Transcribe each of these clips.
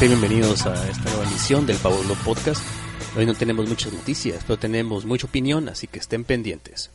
Bienvenidos a esta nueva emisión del Pablo Podcast. Hoy no tenemos muchas noticias, pero tenemos mucha opinión, así que estén pendientes.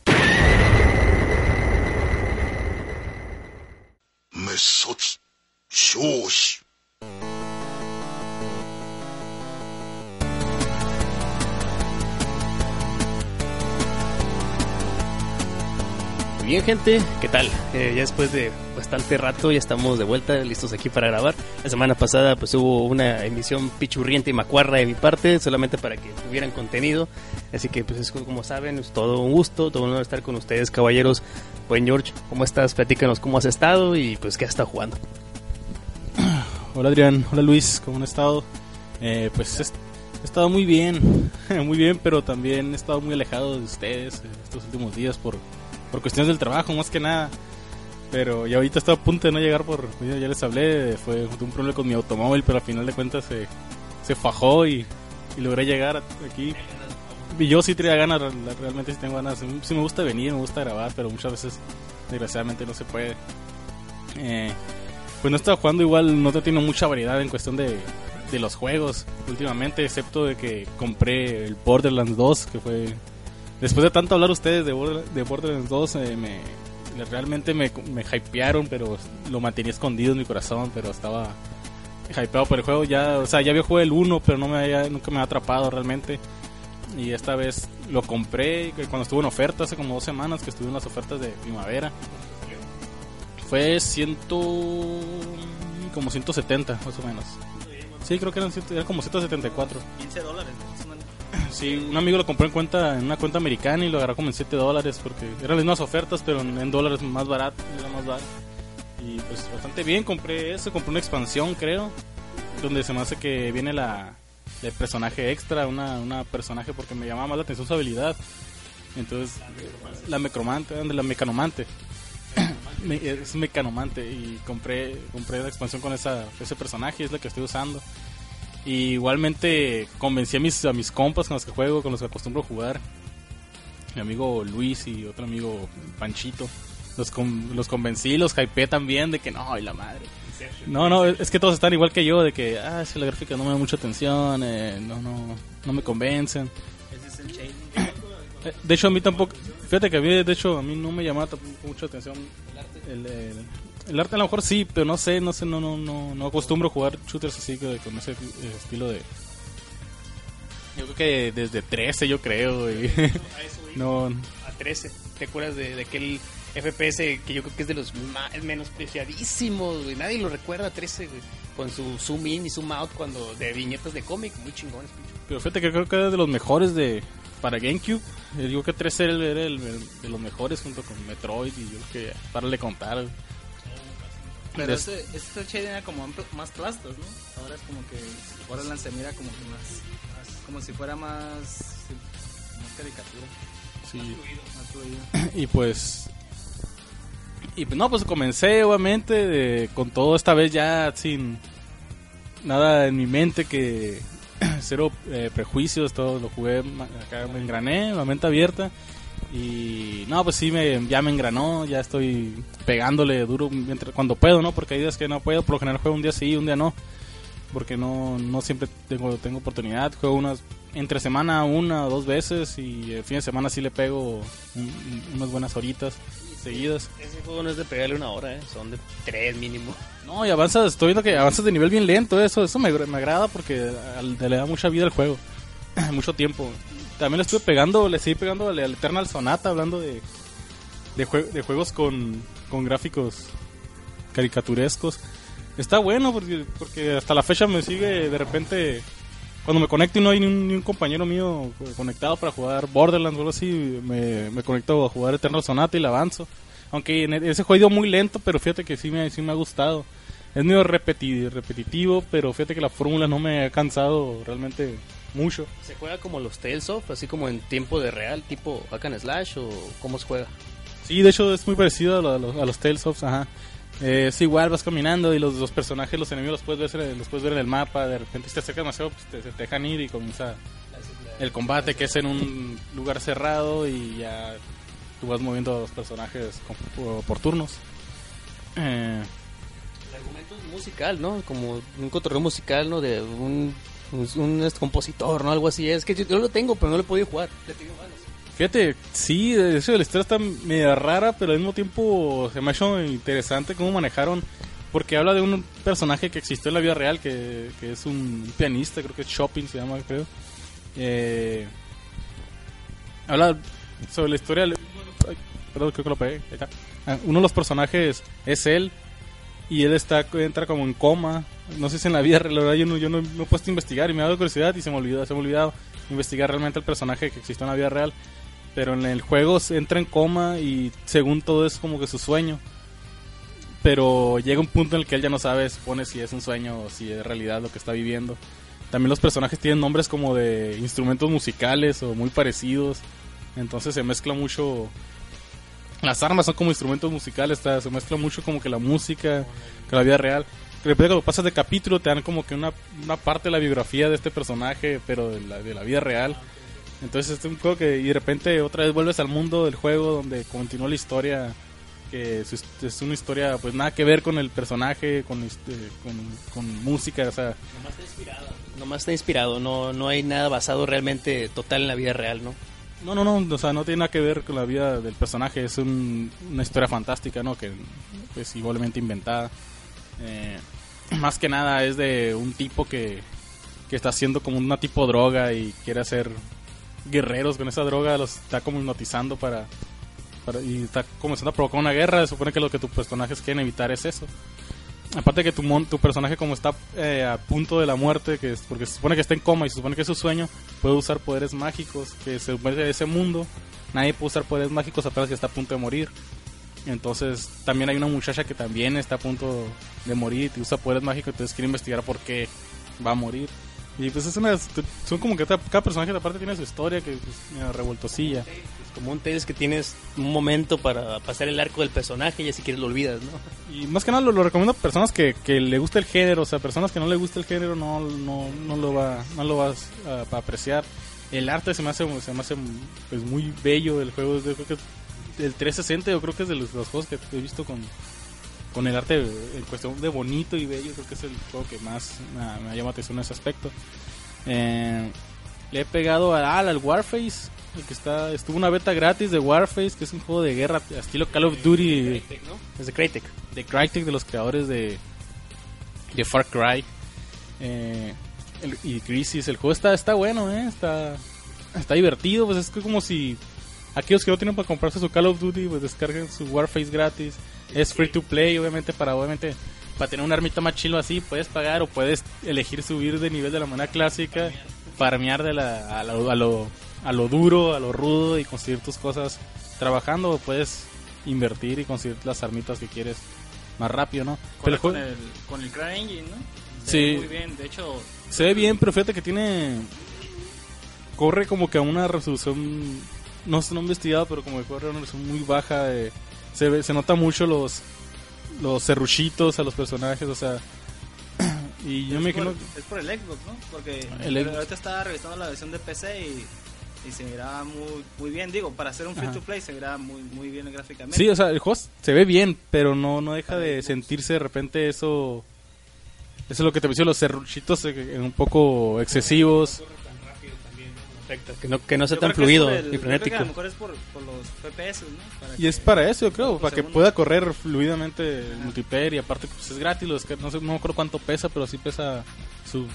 Bien gente, ¿qué tal? Eh, ya después de bastante rato ya estamos de vuelta, listos aquí para grabar. La semana pasada pues hubo una emisión pichurriente y macuarra de mi parte, solamente para que tuvieran contenido. Así que pues es como saben, es todo un gusto, todo un honor estar con ustedes caballeros. Buen George, ¿cómo estás? Platícanos cómo has estado y pues qué has estado jugando. Hola Adrián, hola Luis, ¿cómo han estado? Eh, pues he, he estado muy bien, muy bien, pero también he estado muy alejado de ustedes eh, estos últimos días por, por cuestiones del trabajo, más que nada. Pero ya ahorita estaba a punto de no llegar por, ya les hablé, fue un problema con mi automóvil, pero al final de cuentas se, se fajó y, y logré llegar aquí. Y yo sí tenía ganas, re- realmente sí tengo ganas, sí me gusta venir, me gusta grabar, pero muchas veces desgraciadamente no se puede. Eh, pues no estaba jugando igual, no tengo mucha variedad en cuestión de, de los juegos últimamente, excepto de que compré el Borderlands 2, que fue... Después de tanto hablar ustedes de, Border- de Borderlands 2, eh, me, realmente me, me hypearon, pero lo mantenía escondido en mi corazón, pero estaba hypeado por el juego. Ya, o sea, ya había jugado el 1, pero no me había, nunca me había atrapado realmente. Y esta vez lo compré que cuando estuvo en oferta, hace como dos semanas que estuve en las ofertas de primavera. Fue ciento... como 170 más o menos. Sí, creo que eran, era como 174. 15 dólares. más o menos. Sí, un amigo lo compró en cuenta en una cuenta americana y lo agarró como en 7 dólares porque eran las mismas ofertas, pero en, dólares más barato, más barato. Y pues bastante bien, compré eso, compré una expansión, creo, donde se me hace que viene la el personaje extra, una, una personaje porque me llamaba más la atención su habilidad. Entonces, la mecromante, la mecanomante. Me- es mecanomante y compré compré la expansión con esa ese personaje, es la que estoy usando. Y igualmente convencí a mis, a mis compas con los que juego, con los que acostumbro jugar. Mi amigo Luis y otro amigo Panchito. Los, con- los convencí, los hypeé también de que no, y la madre. No, no, es que todos están igual que yo, de que, ah, si la gráfica no me da mucha atención, eh, no, no, no me convencen. Ese es el chain. Eh, De hecho, a mí tampoco, fíjate que a mí, de hecho, a mí no me llamaba mucha atención el, el, el arte a lo mejor sí, pero no sé, no sé, no, no, no, no acostumbro a jugar shooters así que con ese eh, estilo de... Yo creo que desde 13 yo creo, y no, A 13, ¿te acuerdas de, de aquel FPS que yo creo que es de los más menospreciadísimos, güey? Nadie lo recuerda, 13, güey. Con su zoom in y zoom out cuando de viñetas de cómic, muy chingones, pinche. pero fíjate que creo que era de los mejores de para GameCube. Yo digo que 13 era, el- el- el- de los mejores junto con Metroid y yo creo que para le contar. Pero ese, ese chain era como más plastos, ¿no? Ahora es como que Borderlands se mira como que más, más- como si fuera más, más caricatura, Sí. más fluido. Y pues. Y pues no, pues comencé obviamente de- con todo esta vez ya sin nada en mi mente que cero eh, prejuicios, todo lo jugué, acá me engrané, la mente abierta. Y no, pues sí, me, ya me engranó, ya estoy pegándole duro mientras, cuando puedo, ¿no? Porque hay días que no puedo, por lo general juego un día sí, un día no. Porque no, no siempre tengo, tengo oportunidad, juego unas entre semana una o dos veces y el fin de semana sí le pego un- unas buenas horitas seguidas. Ese juego no es de pegarle una hora, ¿eh? Son de 3 mínimo. No, y avanzas, estoy viendo que avanzas de nivel bien lento, eso eso me, me agrada porque le da mucha vida al juego, mucho tiempo. También le estuve pegando, le seguí pegando al, al Eternal Sonata, hablando de, de, de juegos con, con gráficos caricaturescos. Está bueno porque, porque hasta la fecha me sigue de repente cuando me conecto y no hay ni un, ni un compañero mío conectado para jugar Borderlands o algo así, me, me conecto a jugar Eternal Sonata y la avanzo. Aunque en ese juego ido muy lento, pero fíjate que sí me, sí me ha gustado. Es medio repeti- repetitivo, pero fíjate que la fórmula no me ha cansado realmente mucho. ¿Se juega como los Tales of, así como en tiempo de real, tipo hack and slash o cómo se juega? Sí, de hecho es muy parecido a, lo- a los, a los Tales of, ajá. Eh, es igual, vas caminando y los, los personajes, los enemigos los puedes, ver, los puedes ver en el mapa. De repente, si te acercas demasiado, pues te, te dejan ir y comienza el combate, que es en un lugar cerrado y ya tú vas moviendo a los personajes con- por, por turnos. Eh, El argumento es musical, ¿no? Como un cotorreo musical, ¿no? De un, un, un, compositor, ¿no? Algo así. Es que yo, yo lo tengo, pero no lo he podido jugar. Le tengo ganas. Fíjate, sí, de hecho la historia está media rara, pero al mismo tiempo se me ha hecho interesante cómo manejaron, porque habla de un personaje que existió en la vida real, que, que es un pianista, creo que es Shopping se llama, creo. Eh, habla sobre la historia... ay, perdón, creo que lo pegué. ahí está. Ah, Uno de los personajes es él, y él está entra como en coma. No sé si en la vida real, yo no, yo no he puesto a investigar y me ha dado curiosidad y se me olvidó, se me ha olvidado investigar realmente el personaje que existió en la vida real. Pero en el juego se entra en coma y según todo es como que su sueño. Pero llega un punto en el que él ya no sabe, supone si es un sueño o si es realidad lo que está viviendo. También los personajes tienen nombres como de instrumentos musicales o muy parecidos. Entonces se mezcla mucho. Las armas son como instrumentos musicales, está- se mezcla mucho como que la música con la vida real. De repente cuando pasas de capítulo te dan como que una, una parte de la biografía de este personaje, pero de la, de la vida real. Entonces es un juego que y de repente otra vez vuelves al mundo del juego donde continúa la historia que es, es una historia pues nada que ver con el personaje, con, este, con, con música, o sea, Nomás está inspirado. Nomás está inspirado. No, no hay nada basado realmente total en la vida real, ¿no? no, no, no, o sea, no tiene nada que ver con la vida del personaje, es un- una historia fantástica, ¿no? Que es igualmente inventada. Eh, más que nada es de un tipo que, que está haciendo como una tipo droga y quiere hacer guerreros con esa droga, los está como hipnotizando para, para- y está comenzando a provocar una guerra, se supone que lo que tus personajes quieren evitar es eso. Aparte que tu, mon- tu personaje como está eh, a punto de la muerte, que porque se supone que está en coma y se supone que es su sueño, puede usar poderes mágicos, que se supone de ese mundo nadie puede usar poderes mágicos apenas que está a punto de morir. Entonces también hay una muchacha que también está a punto de morir y usa poderes mágicos, entonces quiere investigar por qué va a morir. Y pues es una, son como que cada personaje aparte tiene su historia que es medio revoltosilla. Es como un Tales que tienes un momento para pasar el arco del personaje y así quieres lo olvidas, ¿no? Y más que nada lo, lo recomiendo a personas que, que le gusta el género, o sea, personas que no le gusta el género no, no, no lo va no lo vas a, a apreciar. El arte se me hace se me hace pues muy bello el juego, creo que el 360 yo creo que es de los, los juegos que he visto con con el arte en cuestión de bonito y bello, creo que es el juego que más me, ha- me ha llamado la atención en ese aspecto. Eh, le he pegado a, al al Warface, el que está estuvo una beta gratis de Warface, que es un juego de guerra estilo Call of Duty Es de Crytek. de Crytek, de los creadores de, de Far Cry eh, el- y Crisis. El juego está, está bueno, ¿eh? está, está divertido. Pues es que como si aquellos que no tienen para comprarse su Call of Duty, pues descarguen su Warface gratis. Es free to play, obviamente, para obviamente para tener una armita más chilo así, puedes pagar o puedes elegir subir de nivel de la manera clásica, farmear de la, a, lo, a, lo, a lo duro, a lo rudo y conseguir tus cosas trabajando, o puedes invertir y conseguir las armitas que quieres más rápido, ¿no? Corre el con el, con el CryEngine, ¿no? Se Sí. ve Muy bien, de hecho, se ve bien, pero fíjate que tiene. Corre como que a una resolución. No no he investigado, pero como a una resolución muy baja. de- se, ve, se nota mucho los. Los serruchitos a los personajes, o sea. Y yo me por, imagino. es por el Xbox, ¿no? Porque El Xbox. ahorita estaba revisando la versión de PC y, y se miraba muy, muy bien. Digo, para hacer un free Ajá. to play se miraba muy, muy bien gráficamente. Sí, o sea, el juego se ve bien, pero no, no deja de sentirse de repente eso. Eso es lo que te menciono, los serruchitos eh, un poco excesivos. Perfecto. Que no, que no sea Yo tan que es fluido el- y que frenético. a lo mejor es por, por los FPS, ¿no? Para Y es que- para eso, yo creo, para que segundo. pueda correr fluidamente el multiplayer y aparte pues es gratis, lo descargas, no sé, no me acuerdo cuánto pesa, pero sí pesa sus,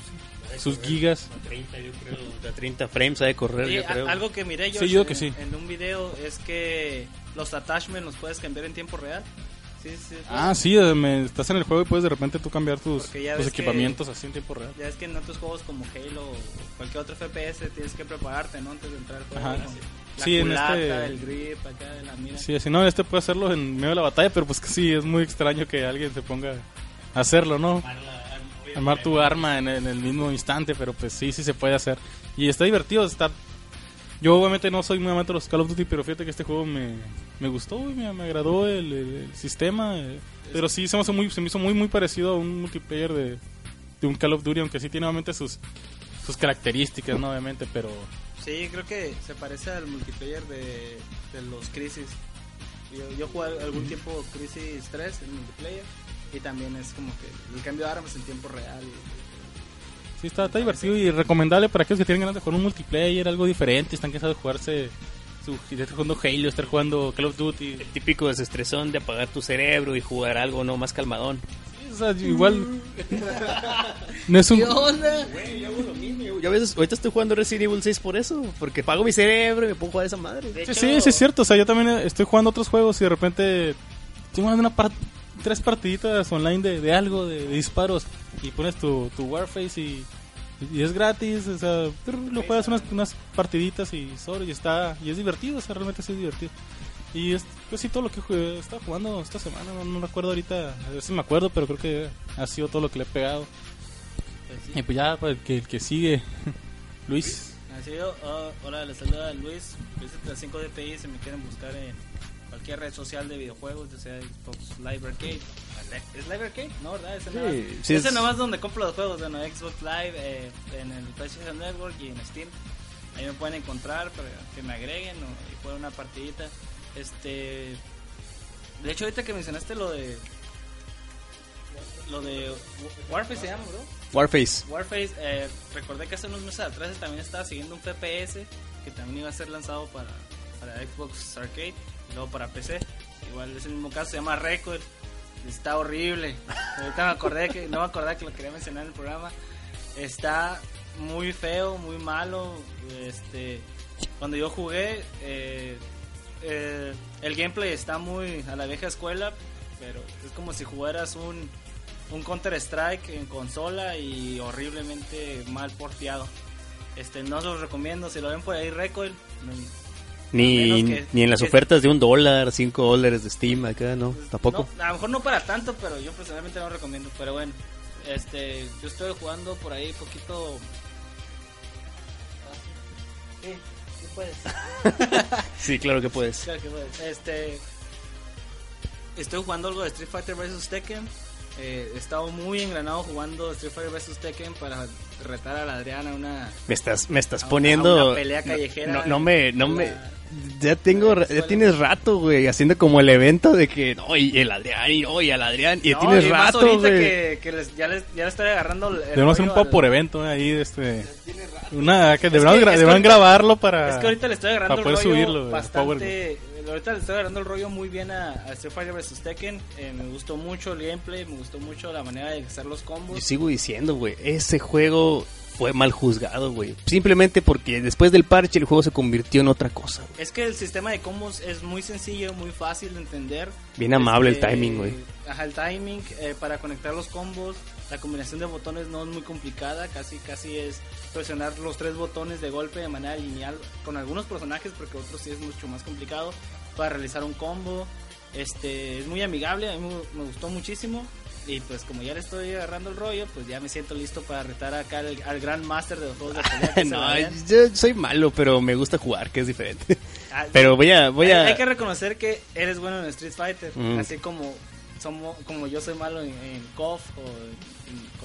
sus gigas. A 30, yo creo. A 30 frames ha de correr, Sí, yo a- creo. algo que miré yo Sí, yo en, que sí. en un video es que los attachments los puedes cambiar en tiempo real. Sí, sí. Ah, sí, eh, me- estás en el juego y puedes de repente tú cambiar tus, tus que- equipamientos así en tiempo real. Ya es que en otros juegos como Halo o cualquier otro FPS tienes que prepararte, ¿no? Antes de entrar al juego. Ajá. La Sí, en este- el grip, acá de la mira. Sí, así no, este puede hacerlo en medio de la batalla, pero pues que sí, es muy extraño que alguien se ponga a hacerlo, ¿no? Armar tu arma en, en el mismo instante, pero pues sí, sí se puede hacer. Y está divertido, está... Yo obviamente no soy muy amante de los Call of Duty, pero fíjate que este juego me, me gustó, me, me agradó el, el- sistema. eh, pero sí, se me, hizo muy, se me hizo muy, muy parecido a un multiplayer de, de un Call of Duty, aunque sí tiene obviamente sus, sus características, ¿no? Obviamente, pero... Sí, creo que se parece al multiplayer de, de los Crisis. Yo, yo jugué algún tiempo Crisis 3 en multiplayer y también es como que el cambio de armas en tiempo real. Sí, está, está divertido y recomendable para aquellos que tienen ganas de jugar un multiplayer, algo diferente, están cansados de jugarse, su, estar jugando Halo, estar jugando Call of Duty. El típico desestresón de apagar tu cerebro y jugar algo no más calmadón. O sea, igual... No es un... Güey, yo hago lo mismo. Yo, a veces, ahorita estoy jugando Resident Evil 6 por eso, porque pago mi cerebro y me pongo a jugar esa madre. De Sí, hecho, sí, sí, es cierto. O sea, yo también estoy jugando otros juegos y de repente estoy jugando una par- tres partiditas online de, de algo, de, de disparos, y pones tu, tu Warface y, y es gratis. O sea, lo juegas unas, unas partiditas y sobre, y está y es divertido. O sea, realmente sí es divertido. Y es casi todo lo que jugué, estaba jugando esta semana. No, no recuerdo ahorita, a ver si me acuerdo, pero creo que ha sido todo lo que le he pegado. pues sí. Y pues ya, para el que, el que sigue, Luis. Así yo, oh, hola, les saluda Luis, Luis 5 DPI, si me quieren buscar en cualquier red social de videojuegos, ya sea Xbox Live Arcade. ¿Es Live Arcade? No, ¿verdad? Ese, Sí, nomás, sí ese es- nomás donde compro los juegos, bueno, Xbox Live, eh, en el PlayStation Network y en Steam. Ahí me pueden encontrar para que me agreguen o y jueguen una partidita. Este, de hecho, ahorita que mencionaste lo de lo de Warface se llama, bro. Warface. Warface, eh, recordé que hace unos meses atrás también estaba siguiendo un FPS que también iba a ser lanzado para, para Xbox Arcade luego para PC. Igual es el mismo caso, se llama Record. Está horrible. Ahorita me acordé que, no me acordaba que lo quería mencionar en el programa. Está muy feo, muy malo. Este, cuando yo jugué, eh, eh, el gameplay está muy a la vieja escuela, pero es como si jugaras un, un Counter Strike en consola y horriblemente mal porteado. Este, no os lo recomiendo, si lo ven por ahí Recoil, Ni, que- ni en las que- ofertas de un dólar, cinco dólares de Steam acá, no, tampoco. no, a lo mejor no para tanto, pero yo personalmente no lo recomiendo. Pero bueno, este, yo estoy jugando por ahí poquito. Sí, sí puedes. Sí, claro que puedes. Claro que puedes. Este, estoy jugando algo de Street Fighter vs Tekken. Eh, he estado muy engranado jugando Street Fighter vs Tekken para retar a la Adriana una Me estás, me estás A poniendo. a una pelea callejera. No, no me, no me. Ya tengo, ya tienes rato, güey, haciendo como el evento de que, no, y el Adrián, y no, y el Adrián, y ya No, tienes y más rato, güey. que, que les- ya, les, ya le estoy agarrando el Debemos hacer un rollo poco por al- evento eh, ahí, este... Una, que que- gra- es que deberían ahorita- grabarlo para... Es que ahorita le estoy agarrando para poder el rollo subirlo, bastante. Ahorita le estoy agarrando el rollo muy bien a, a Street Fighter vs Tekken. Eh, me gustó mucho el gameplay, me gustó mucho la manera de hacer los combos. Yo sigo diciendo, güey, ese juego fue mal juzgado, güey. Simplemente porque después del parche el juego se convirtió en otra cosa, güey. Es que el sistema de combos es muy sencillo, muy fácil de entender. Bien amable el Este, timing, güey. Ajá, el timing eh, para conectar los combos. La combinación de botones no es muy complicada, casi casi es presionar los tres botones de golpe de manera lineal con algunos personajes, porque otros sí es mucho más complicado para realizar un combo. Este es muy amigable, a mí me gustó muchísimo. Y pues como ya le estoy agarrando el rollo, pues ya me siento listo para retar acá al, al gran master de los juegos de pelea. que no, yo soy malo, pero me gusta jugar, que es diferente. Ah, Pero voy a, voy hay, a... hay que reconocer que eres bueno en Street Fighter, Mm. así como somos, como yo soy malo en, en o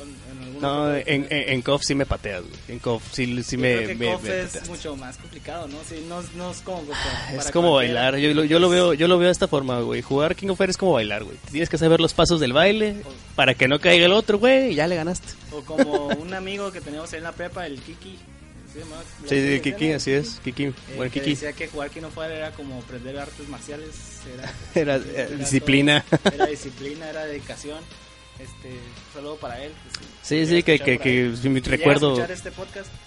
en, en No, en, en, KOF sí me pateas, güey. En KOF sí, sí Yo me, creo que me- es pateas. mucho más complicado, ¿no? Sí, no, no es como para- Es como cualquiera. bailar, yo, lo- yo lo veo yo lo veo de esta forma, güey. Jugar King of Fighters es como bailar, güey. Tienes que saber los pasos del baile para que no caiga el otro, güey, y ya le ganaste. O como un amigo que teníamos ahí en la prepa, el Kiki. ¿Sí? Sí, ¿Sí, sí, sí, Kiki, sí, así es, Kiki, Eh, bueno, que Kiki. decía que jugar King of Fighters era como aprender artes marciales. Era, Era, eh, disciplina. todo- era disciplina, era dedicación. Este, un saludo para él. que sí, Sí, que, que, que Si recuerdo, este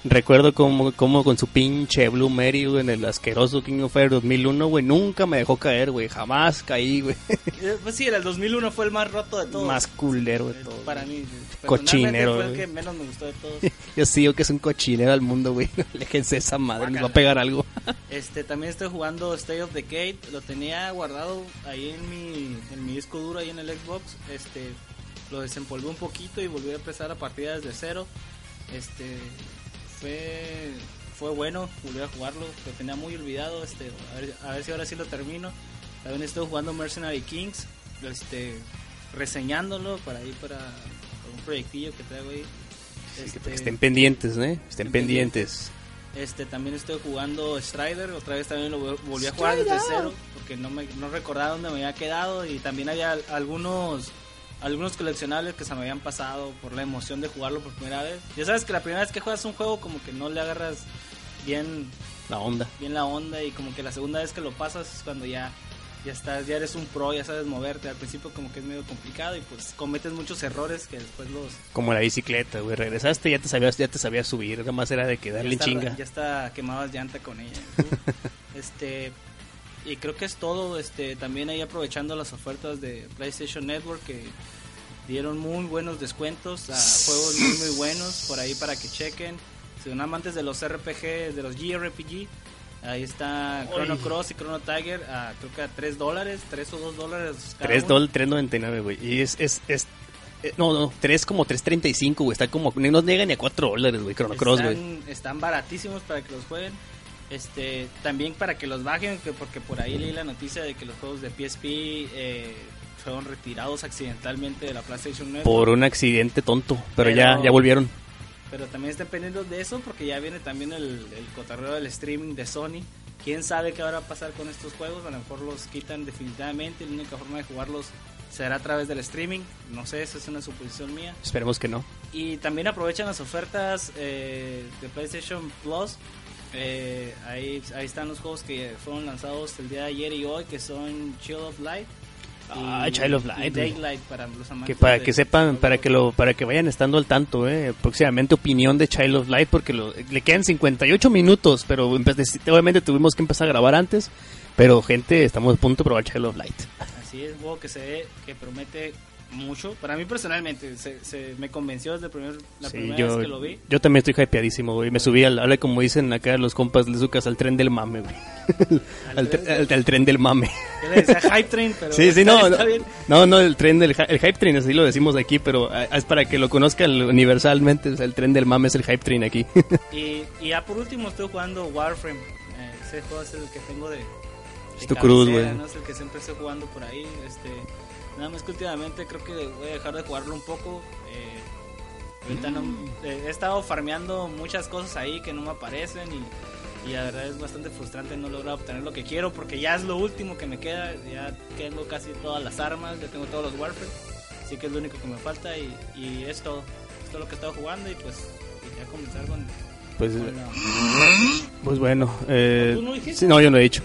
recuerdo como, como con su pinche Blue Mary, güey, en el asqueroso King of Fire 2001, güey, nunca me dejó caer, güey, jamás caí, güey, eh, pues sí, el 2001 fue el más roto de todos. más culero de Eh, todo. Para mí, Cochinero, fue el güey. que menos me gustó de todos. Yo sí, yo que es un cochinero al mundo, güey, déjense esa madre, me va a pegar algo. Este, también estoy jugando State of Decay, lo tenía guardado ahí en mi, en mi disco duro, ahí en el Xbox, este, lo desempolvé un poquito y volví a empezar a partir desde cero, este, fue, fue bueno, volví a jugarlo, lo tenía muy olvidado, este, a ver, a ver si ahora sí lo termino, también estoy jugando Mercenary Kings, este, reseñándolo para ir para, para un proyectillo que traigo ahí. Este, Estén pendientes, ¿eh? Estén Estén pendientes. este, también estoy jugando Strider, otra vez también lo vol- volví a jugar desde cero, porque no me no recordaba dónde me había quedado y también había algunos algunos coleccionables que se me habían pasado por la emoción de jugarlo por primera vez. Ya sabes que la primera vez que juegas un juego como que no le agarras bien La onda. bien la onda y como que la segunda vez que lo pasas es cuando ya ya estás, ya eres un pro, ya sabes moverte. Al principio como que es medio complicado y pues cometes muchos errores que después los Como la bicicleta, güey. Regresaste ya te sabías, ya te sabías subir. Nada más era de que darle ya está, chinga. Ya está quemadas llanta con ella. este y creo que es todo. Este también ahí aprovechando las ofertas de PlayStation Network que dieron muy buenos descuentos a juegos muy muy buenos por ahí para que chequen. Si son amantes de los RPG, de los JRPG, ahí está Chrono Cross y Chrono Tiger a creo que a 3 dólares, 3 o 2 dólares. cada 3 uno. dólares, 3.99, güey. Y es, es, es, eh, no, no, 3 como 3.35, güey. Está como, no nos llega ni a 4 dólares, güey, Chrono Cross, güey. están baratísimos para que los jueguen. Este, también para que los bajen, que porque por ahí leí la noticia de que los juegos de PSP eh, fueron retirados accidentalmente de la PlayStation Network. Por un accidente tonto, pero, ya, Pero- ya volvieron. Pero también estén pendientes de eso porque ya viene también el, el cotarreo del streaming de Sony. Quién sabe qué va a pasar con estos juegos. A lo mejor los quitan definitivamente. La única forma de jugarlos será a través del streaming. No sé, esa es una suposición mía. Esperemos que no. Y también aprovechan las ofertas eh, de PlayStation Plus. Eh, ahí, ahí están los juegos que fueron lanzados el día de ayer y hoy, que son Chill of Light. Ah, Child of Light, y. Daylight para los amantes. Que para que sepan, para que lo, para que vayan estando al tanto, eh. Próximamente opinión de Child of Light, porque lo- le quedan 58 minutos, pero empe- obviamente tuvimos que empezar a grabar antes. Pero gente, estamos a punto de probar Child of Light. Así es, juego que se ve, que promete mucho. Para mí personalmente, se, se me convenció desde el primer, la Sí, primera yo, vez que lo vi. yo también estoy hypeadísimo, güey. Me subí al, ahora como dicen acá los compas de Zucas, al tren del mame, güey. al, tre- al- al tren del mame. Yo le decía Hype Train, pero Sí, sí, está- no, está no, bien. no, no, el tren del el hype train, así lo decimos aquí, pero ah, es para que lo conozcan universalmente, o sea, el tren del mame es el hype train aquí. Y, y ya por último estoy jugando Warframe. Eh, ese juego es el que tengo de. de Es tu cruz, güey. ¿no? Es el que siempre estoy jugando por ahí. Este, nada más que últimamente creo que voy a dejar de jugarlo un poco. eh, ahorita no- eh, he estado farmeando muchas cosas ahí que no me aparecen y, y la verdad es bastante frustrante no lograr obtener lo que quiero porque ya es lo último que me queda. Ya tengo casi todas las armas, ya tengo todos los Warframe. Así que es lo único que me falta y, y es todo. Es todo lo que he estado jugando y pues quería comenzar con Pues, pues bueno, eh, ¿Tú no dijiste? sí, no, yo no he dicho.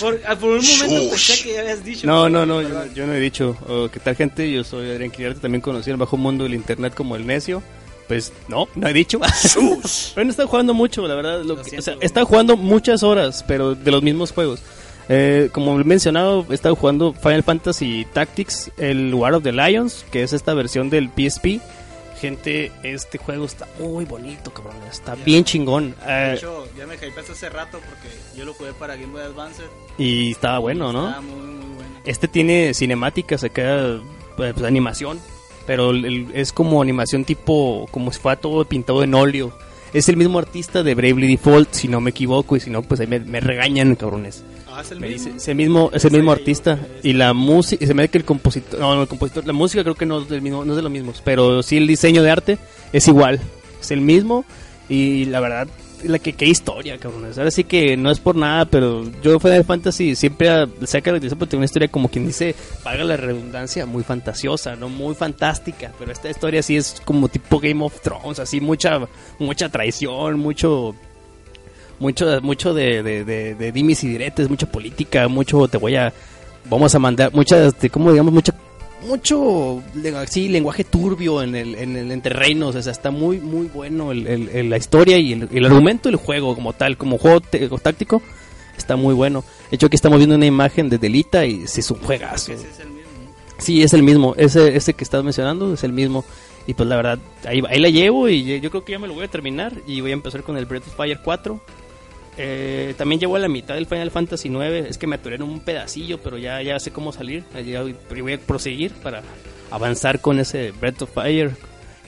Por, ah, por un momento pensé que ya habías dicho. No, no, no, yo, yo no he dicho. Oh, ¿Qué tal, gente? Yo soy Adrián Quiriarte, también conocido en el bajo mundo del internet como el necio. Pues no, no he dicho. pero no he estado jugando mucho, la verdad. Lo Lo que- siento, o sea, estado jugando muchas horas, pero de los mismos juegos. Eh, como he mencionado, he estado jugando Final Fantasy Tactics, el War of the Lions, que es esta versión del PSP. Gente, este juego está muy bonito, cabrón. Está Ya. bien chingón. De Eh, hecho, ya me hypeaste hace rato porque yo lo jugué para Game Boy Advance. y estaba bueno, ¿no? Estaba muy, muy bueno. Este tiene cinemáticas acá, pues, pues, animación, pero el- el- es como animación tipo, como si fuera todo pintado en óleo. Es el mismo artista de Bravely Default, si no me equivoco, y si no, pues ahí me, me regañan, cabrones. Ah, es el Me mismo. dice, ese mismo, es el mismo artista. Y la música, se me ve que el compositor, no, no, el compositor, la música creo que no es del mismo, no es de los mismos, pero sí el diseño de arte es igual, es el mismo, y la verdad, la que qué historia, cabrones. Ahora sí que no es por nada, pero yo Final Fantasy siempre se ha caracterizado por tener una historia como quien dice, paga la redundancia, muy fantasiosa, no muy fantástica, pero esta historia sí es como tipo Game of Thrones, así mucha mucha traición, mucho mucho mucho de, de, de, de y diretes, mucha política, mucho te voy a vamos a mandar muchas de cómo digamos mucha mucho sí, lenguaje turbio en el, en el entre reinos, o sea, está muy muy bueno el, la historia y el, argumento del juego como tal, como juego táctico, está muy bueno. De hecho, aquí estamos viendo una imagen de Delita y sí es un juegazo. Ese es el mismo. ¿no? Sí, es el mismo. Ese, ese que estás mencionando es el mismo. Y pues la verdad, ahí, ahí la llevo y yo- yo creo que ya me lo voy a terminar. Y voy a empezar con el Breath of Fire 4. Eh, también llevo a la mitad del Final Fantasy 9. Es que me atoré en un pedacillo, pero ya, ya sé cómo salir. Ya voy, a proseguir para avanzar con ese Breath of Fire.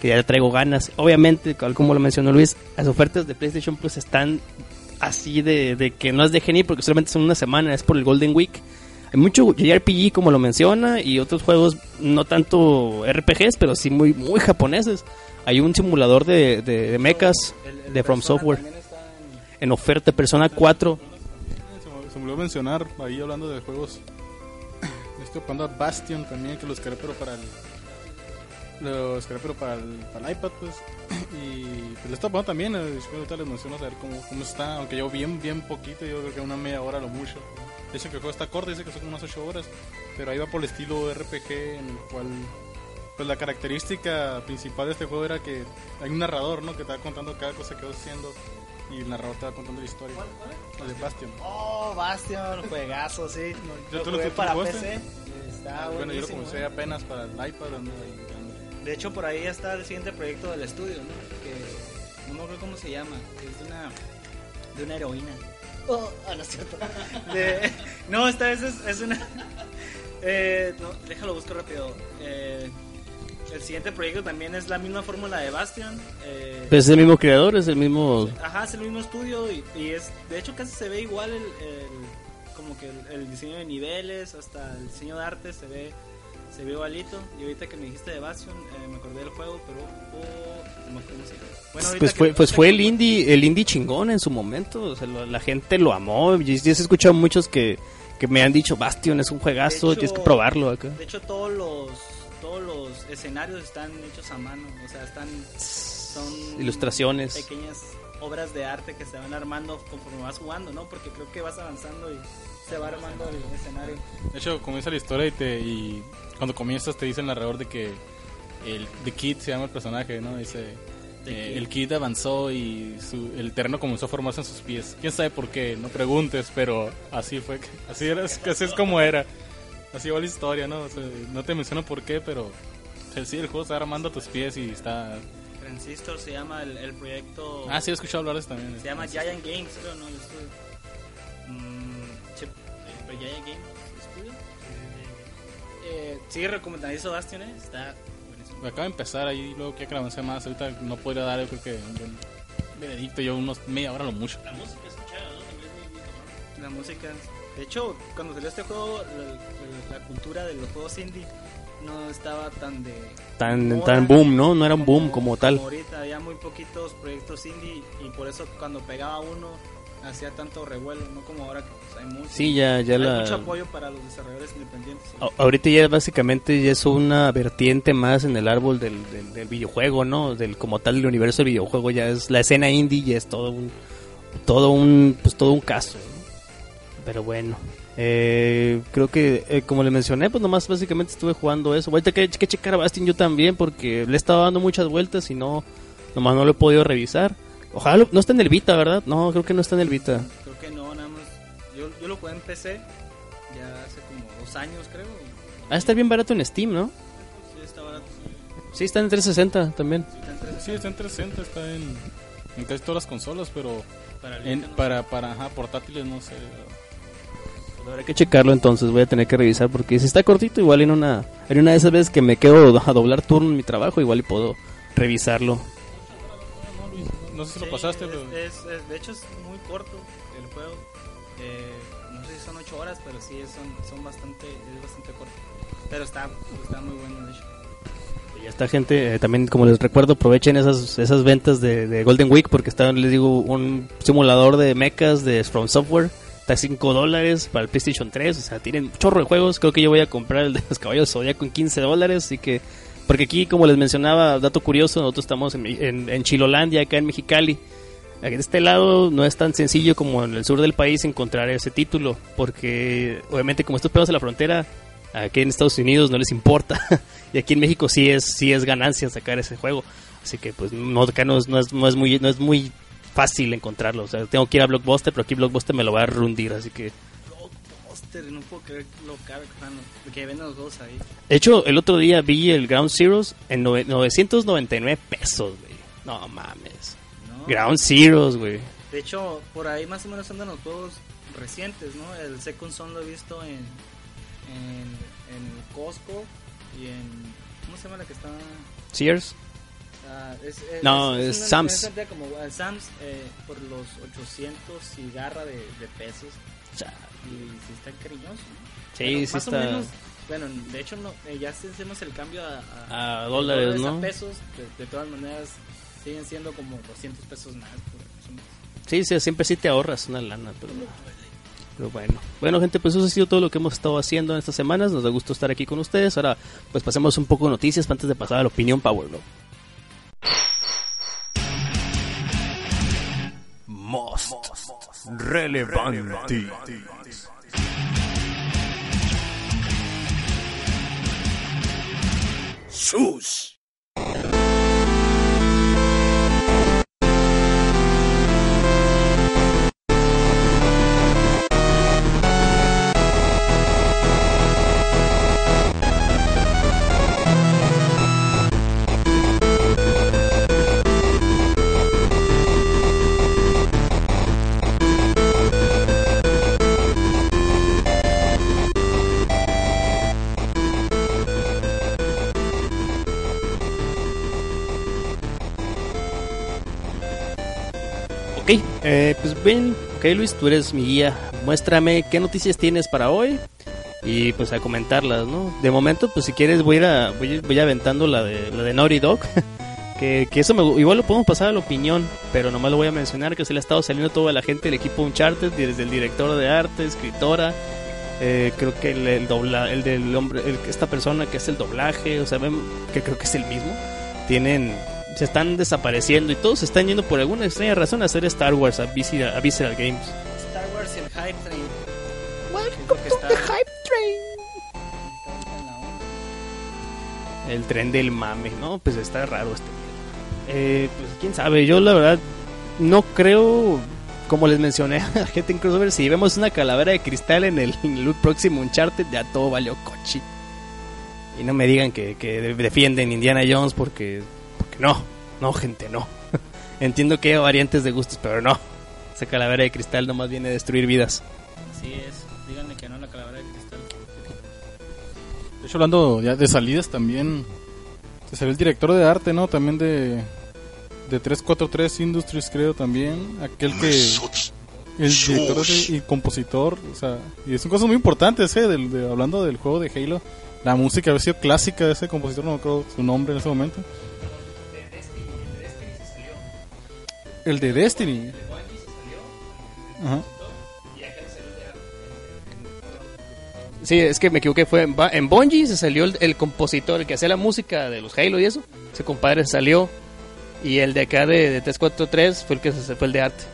Que ya traigo ganas. Obviamente, como lo mencionó Luis, las ofertas de PlayStation Plus están así de, de que no es de genio porque solamente son una semana. Es por el Golden Week. Hay mucho JRPG como lo menciona y otros juegos no tanto RPGs, pero sí muy muy japoneses. Hay un simulador de, de, de mechas El- el de From Software en- oferta Persona 4. Se me, olvidó mencionar, ahí hablando de juegos, estoy jugando a Bastion también, que lo descargué pero para el... Lo descargué pero para el, para el iPad, pues. Y pues lo estoy jugando también, eh, ahorita les menciono a ver cómo, cómo está, aunque yo bien, bien poquito, yo creo que una media hora lo mucho. Dicen que el juego está corto, dice que son como unas 8 horas, pero ahí va por el estilo RPG en el cual... Pues la característica principal de este juego era que hay un narrador, ¿no? Que te va contando cada cosa que vas haciendo y el narrador te va contando la historia. El de Bastion. Oh, Bastion, juegazo, sí. ¿Ya Lo tú lo- jugué para jugaste? PC. Está bueno, yo lo comencé ¿eh? apenas para el iPad. dando. De hecho, por ahí está el siguiente proyecto del estudio, ¿no? Que no me acuerdo cómo se llama. Es de una, de una heroína. Oh, ah, no es cierto. De- no, esta vez es, es una. Eh, no, déjalo busco rápido. Eh, el siguiente proyecto también es la misma fórmula de Bastion. Eh, Pues es el mismo creador, es el mismo... Ajá, es el mismo estudio y, y es, de hecho casi se ve igual el, el- como que el, el diseño de niveles, hasta el diseño de arte se ve, se ve igualito. Y ahorita que me dijiste de Bastion, eh, me acordé del juego, pero oh, no me acuerdo. Bueno, ahorita Pues fue, pues fue el indie, el indie chingón en su momento. O sea, lo- la gente lo amó. Yo, yo he escuchado muchos que, que me han dicho Bastion es un juegazo, hecho- tienes que probarlo acá. De hecho, todos los todos los escenarios están hechos a mano, o sea, están son Ilustraciones. pequeñas obras de arte que se van armando conforme vas jugando, ¿no? Porque creo que vas avanzando y se va armando el escenario. De hecho, comienza la historia y, te, y cuando comienzas te dice el narrador de que el The Kid se llama el personaje, ¿no? Dice, eh, el Kid avanzó y su- el terreno comenzó a formarse en sus pies. ¿Quién sabe por qué? No preguntes, pero así fue. Así, era, así es como era. Así va la historia, ¿no? O sea, no te menciono por qué, pero o sea, sí, el juego está armando a tus pies y está... Transistor se llama el, el proyecto. Ah, sí, he escuchado hablar de eso también. Se llama Giant Games, creo, ¿no? El estudio. Mm, chip, eh, pero Giant Games Studio. Eh, sí, recomendadizo Bastion, ¿eh? Está buenísimo. Acaba de empezar ahí, luego que avancé más. Ahorita no podría dar, yo creo que un buen veredicto. Yo unos media hora lo mucho. La música escuchada, ¿no? También es muy, muy cabrón. La música. De hecho, cuando salió este juego, la, la cultura de los juegos indie no estaba tan de. Tan, moda tan boom, ¿no? No era un boom como tal. ahorita había muy poquitos proyectos indie y por eso cuando pegaba uno hacía tanto revuelo, no como ahora que pues, hay mucho. Sí, ya, ya hay la... mucho apoyo para los desarrolladores independientes. Ahorita ya básicamente ya es una vertiente más en el árbol del, del, del videojuego, ¿no? Del como tal del universo del videojuego ya es la escena indie ya es todo un todo un pues todo un caso. Pero bueno, eh, creo que eh, como le mencioné, pues nomás básicamente estuve jugando eso. Ahorita que, que checar a Bastin yo también porque le he estado dando muchas vueltas y no nomás no lo he podido revisar. Ojalá lo- no está en el Vita, ¿verdad? No, creo que no está en el Vita. Creo que no, nada más. Yo, yo lo jugué en PC ya hace como dos años, creo. Ah, está bien barato en Steam, ¿no? Sí, está barato. Sí, está en 360 también. Sí, está en 360. Sí, está en 360, está en, en casi todas las consolas, pero Para en, para, para ajá, portátiles no sé. Habrá que checarlo entonces, voy a tener que revisar porque si está cortito, igual en una, en una de esas veces que me quedo a doblar turno en mi trabajo, igual y puedo revisarlo. No, sé si lo pasaste, pero... es- es- de hecho es muy corto el juego. Eh, no sé si son 8 horas, pero sí son, son bastante, es bastante corto. Pero está, está muy bueno, de hecho. Y esta gente, eh, también como les recuerdo, aprovechen esas, esas ventas de, de Golden Week porque está, les digo, un simulador de mechas de From Software. Está a 5 dólares para el PlayStation 3, o sea, tienen chorro de juegos. Creo que yo voy a comprar el de los caballos Zodiaco en 15 dólares, así que... Porque aquí, como les mencionaba, dato curioso, nosotros estamos en, en, en Chilolandia, acá en Mexicali. Aquí de este lado no es tan sencillo como en el sur del país encontrar ese título, porque obviamente como estos pedos de la frontera, Aquí en Estados Unidos no les importa. y aquí en México sí es, sí es ganancia sacar ese juego. Así que pues no, acá no es, no es, no es muy, no es muy fácil encontrarlo. O sea, tengo que ir a Blockbuster, pero aquí Blockbuster me lo va a rundir, así que... Blockbuster, no puedo creer lo caro que, venden los juegos ahí. De hecho, el otro día vi el Ground Zeroes en nove- 999 pesos, güey. No mames. ¿no? Ground Zeroes, güey. De hecho, por ahí más o menos andan los juegos recientes, ¿no? El Second Son lo he visto en, en, en Costco y en... ¿Cómo se llama la que está...? Sears. Ah, es, es- No, es Sam's. como eh, Sam's eh, por los 800 y garra de, de pesos. Y si está cariñoso. ¿no? Sí, Bueno, sí más está- O menos, bueno, de hecho no, eh, ya hacemos el cambio a, a- A de dólares, ¿no? a pesos. De, de todas maneras siguen siendo como 200 pesos más. por-. Sí, sí, siempre sí te ahorras una lana, pero, pero bueno. Bueno, gente, pues eso ha sido todo lo que hemos estado haciendo en estas semanas. Nos da gusto estar aquí con ustedes. Ahora, pues pasemos un poco de noticias antes de pasar a la opinión Power, ¿no? Most relevante. Sus. Bien, ok Luis, tú eres mi guía. Muéstrame qué noticias tienes para hoy y pues a comentarlas, ¿no? De momento, pues si quieres voy a voy, voy aventando la de, la de Naughty Dog. que, que eso me, igual lo podemos pasar a la opinión, pero nomás lo voy a mencionar que se le ha estado saliendo toda la gente del equipo Uncharted, desde el director de arte, escritora, eh, creo que el, el dobla, el del hombre, el, esta persona que es el doblaje, o sea, ven que creo que es el mismo, tienen, se están desapareciendo y todos se están yendo por alguna extraña razón a hacer Star Wars a Visceral, a Visceral Games. Star Wars y el Hype Train. Welcome to the Hype Train. El tren del mame, ¿no? Pues está raro este. Eh, pues quién sabe, yo la verdad no creo, como les mencioné a gente en crossover, si vemos una calavera de cristal en el, en el próximo Uncharted, ya todo valió cochi. Y no me digan que, que defienden Indiana Jones porque, no, no gente, no. Entiendo que hay variantes de gustos, pero no. Esa calavera de cristal nomás viene a destruir vidas. Así es. Díganle que no la calavera de cristal. De hecho, hablando ya de salidas también, se salió el director de arte, ¿no? También de, de 343 Industries, creo también. Aquel que... El director de- y compositor, o sea, y son cosas muy importantes, ¿eh? Del, de- hablando del juego de Halo. La música había sido clásica de ese compositor, no me acuerdo su nombre en ese momento. El de Destiny. Ajá. Sí, es que me equivoqué. Fue en, Ba- en Bungie se salió el, el compositor, el que hacía la música de los Halo y eso. Ese compadre salió. Y el de acá de, de 343 fue el que se fue el de arte.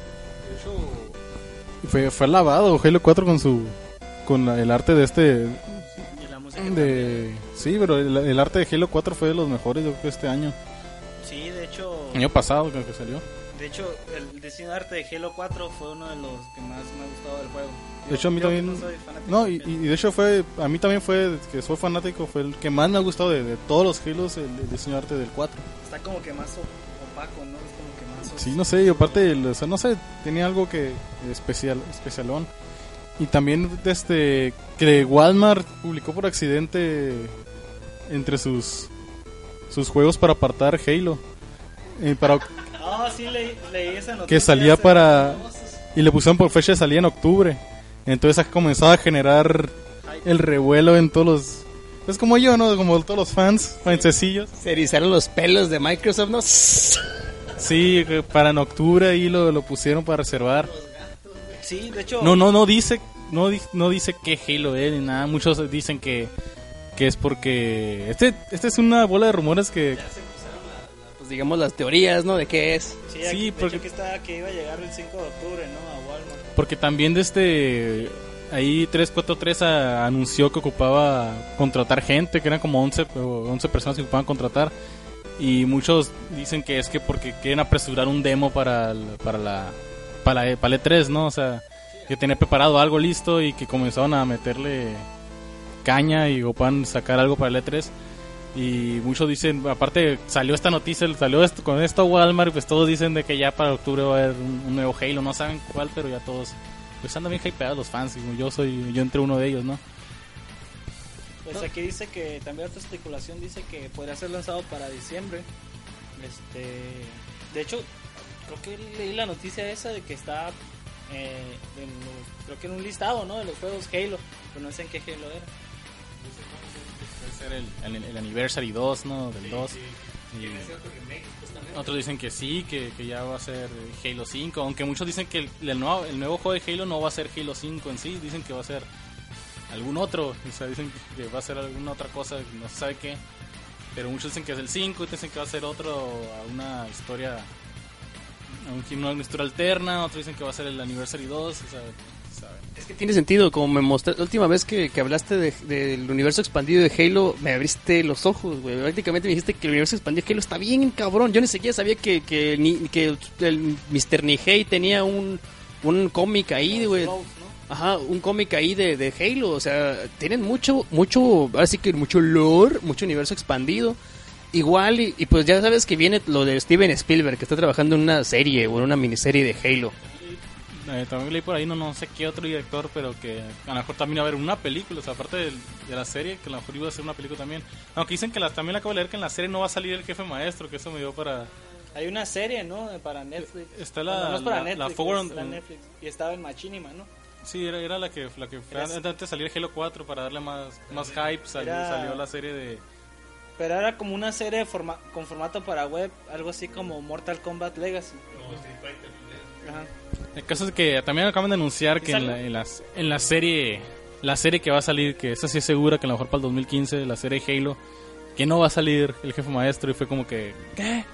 Fue, fue alabado Halo 4 con su con la- el arte de este Y la música de sí, pero el, el arte de Halo 4 fue de los mejores yo creo que este año. Sí, de hecho, Año pasado creo que salió. De hecho, el diseño de arte de Halo 4 fue uno de los que más me ha gustado del juego. De hecho, a mí también- No, No, y, de hecho fue, a mí también fue, que soy fanático, fue el que más me ha gustado de, de todos los Halos, el, el diseño de arte del 4. Está como que más opaco, ¿no? Es como que más... Sí, no sé, y aparte, el- o sea, no sé, tenía algo que especial, especialón. Y también desde que Walmart publicó por accidente entre sus sus juegos para apartar Halo. eh, para, Ah, sí, leí, leí esa noticia. que salía para y le pusieron por fecha de salida en octubre. Entonces ha comenzado a generar el revuelo en todos los es como yo, ¿no? Como todos los fans, francecillos. Se erizaron los pelos de Microsoft, ¿no? Sí, para en octubre ahí lo, lo pusieron para reservar. Sí, de hecho... No, no, no dice, no, no dice qué Halo es ni nada. Muchos dicen que, que es porque este, este es una bola de rumores que Pues digamos las teorías, ¿no? De qué es. Sí, Sí, de porque- hecho que, estaba, que iba a llegar el 5 de octubre, ¿no? A Walmart. porque también de este ahí 343 a- anunció que ocupaba contratar gente, que eran como 11, o 11 personas que ocupaban contratar. Y muchos dicen que es que porque quieren apresurar un demo para, el- para la para, la- para el E3, ¿no? O sea, que tenía preparado algo listo y que comenzaron a meterle caña y ocupan sacar algo para el E3. Y muchos dicen, aparte salió esta noticia, salió esto, con esto Walmart, pues todos dicen de que ya para octubre va a haber un, un nuevo Halo, no saben cuál, pero ya todos pues andan bien hypeados los fans, y yo soy yo entre uno de ellos, ¿no? Pues aquí dice que también otra especulación dice que podría ser lanzado para diciembre. Este, de hecho, creo que leí la noticia esa de que está eh, en creo que en un listado, ¿no? De los juegos Halo, pero no sé en qué Halo era. Ser el, el, el Anniversary 2, ¿no? Del 2. Y otros dicen que sí, que, que ya va a ser Halo 5, aunque muchos dicen que el, el nuevo, el nuevo juego de Halo no va a ser Halo 5 en sí, dicen que va a ser algún otro, o sea, dicen que va a ser alguna otra cosa, no se sabe qué, pero muchos dicen que es el 5, otros dicen que va a ser otro, a una historia, a un- una historia alterna, otros dicen que va a ser el Anniversary 2, o sea. Es que tiene sentido, como me mostraste, la última vez que, que hablaste de- del universo expandido de Halo, me abriste los ojos, güey. Prácticamente me dijiste que el universo expandido de Halo está bien cabrón. Yo ni siquiera sabía que, que, ni, que el, Mr. Nihei tenía un, un cómic ahí, güey. Ajá, un cómic ahí de, de Halo, o sea, tienen mucho, mucho, así que mucho lore, mucho universo expandido. Igual, y, y pues ya sabes que viene lo de Steven Spielberg, que está trabajando en una serie o en una miniserie de Halo. Eh, también leí por ahí, no, no sé qué otro director, pero que a lo mejor también va a haber una película, o sea, aparte de, la serie, que a lo mejor iba a ser una película también. Aunque dicen que la, también acabo de leer que en la serie no va a salir el jefe maestro, que eso me dio para... Hay una serie, ¿no? Para Netflix. Está la- Bueno, no es para la- Netflix, la Forward- está en Netflix. Y estaba en Machinima, ¿no? Sí, era, era la que, la que fue antes de salir Halo 4 para darle más, más hype, salió, Era- salió la serie de... Pero era como una serie forma- con formato para web, algo así como Mortal Kombat Legacy. Ajá. El caso es que también acaban de anunciar que en la, en, las- en la serie, la serie que va a salir, que esa sí es segura que a lo mejor para el 2015, la serie Halo, que no va a salir el jefe maestro y fue como que... ¿Qué?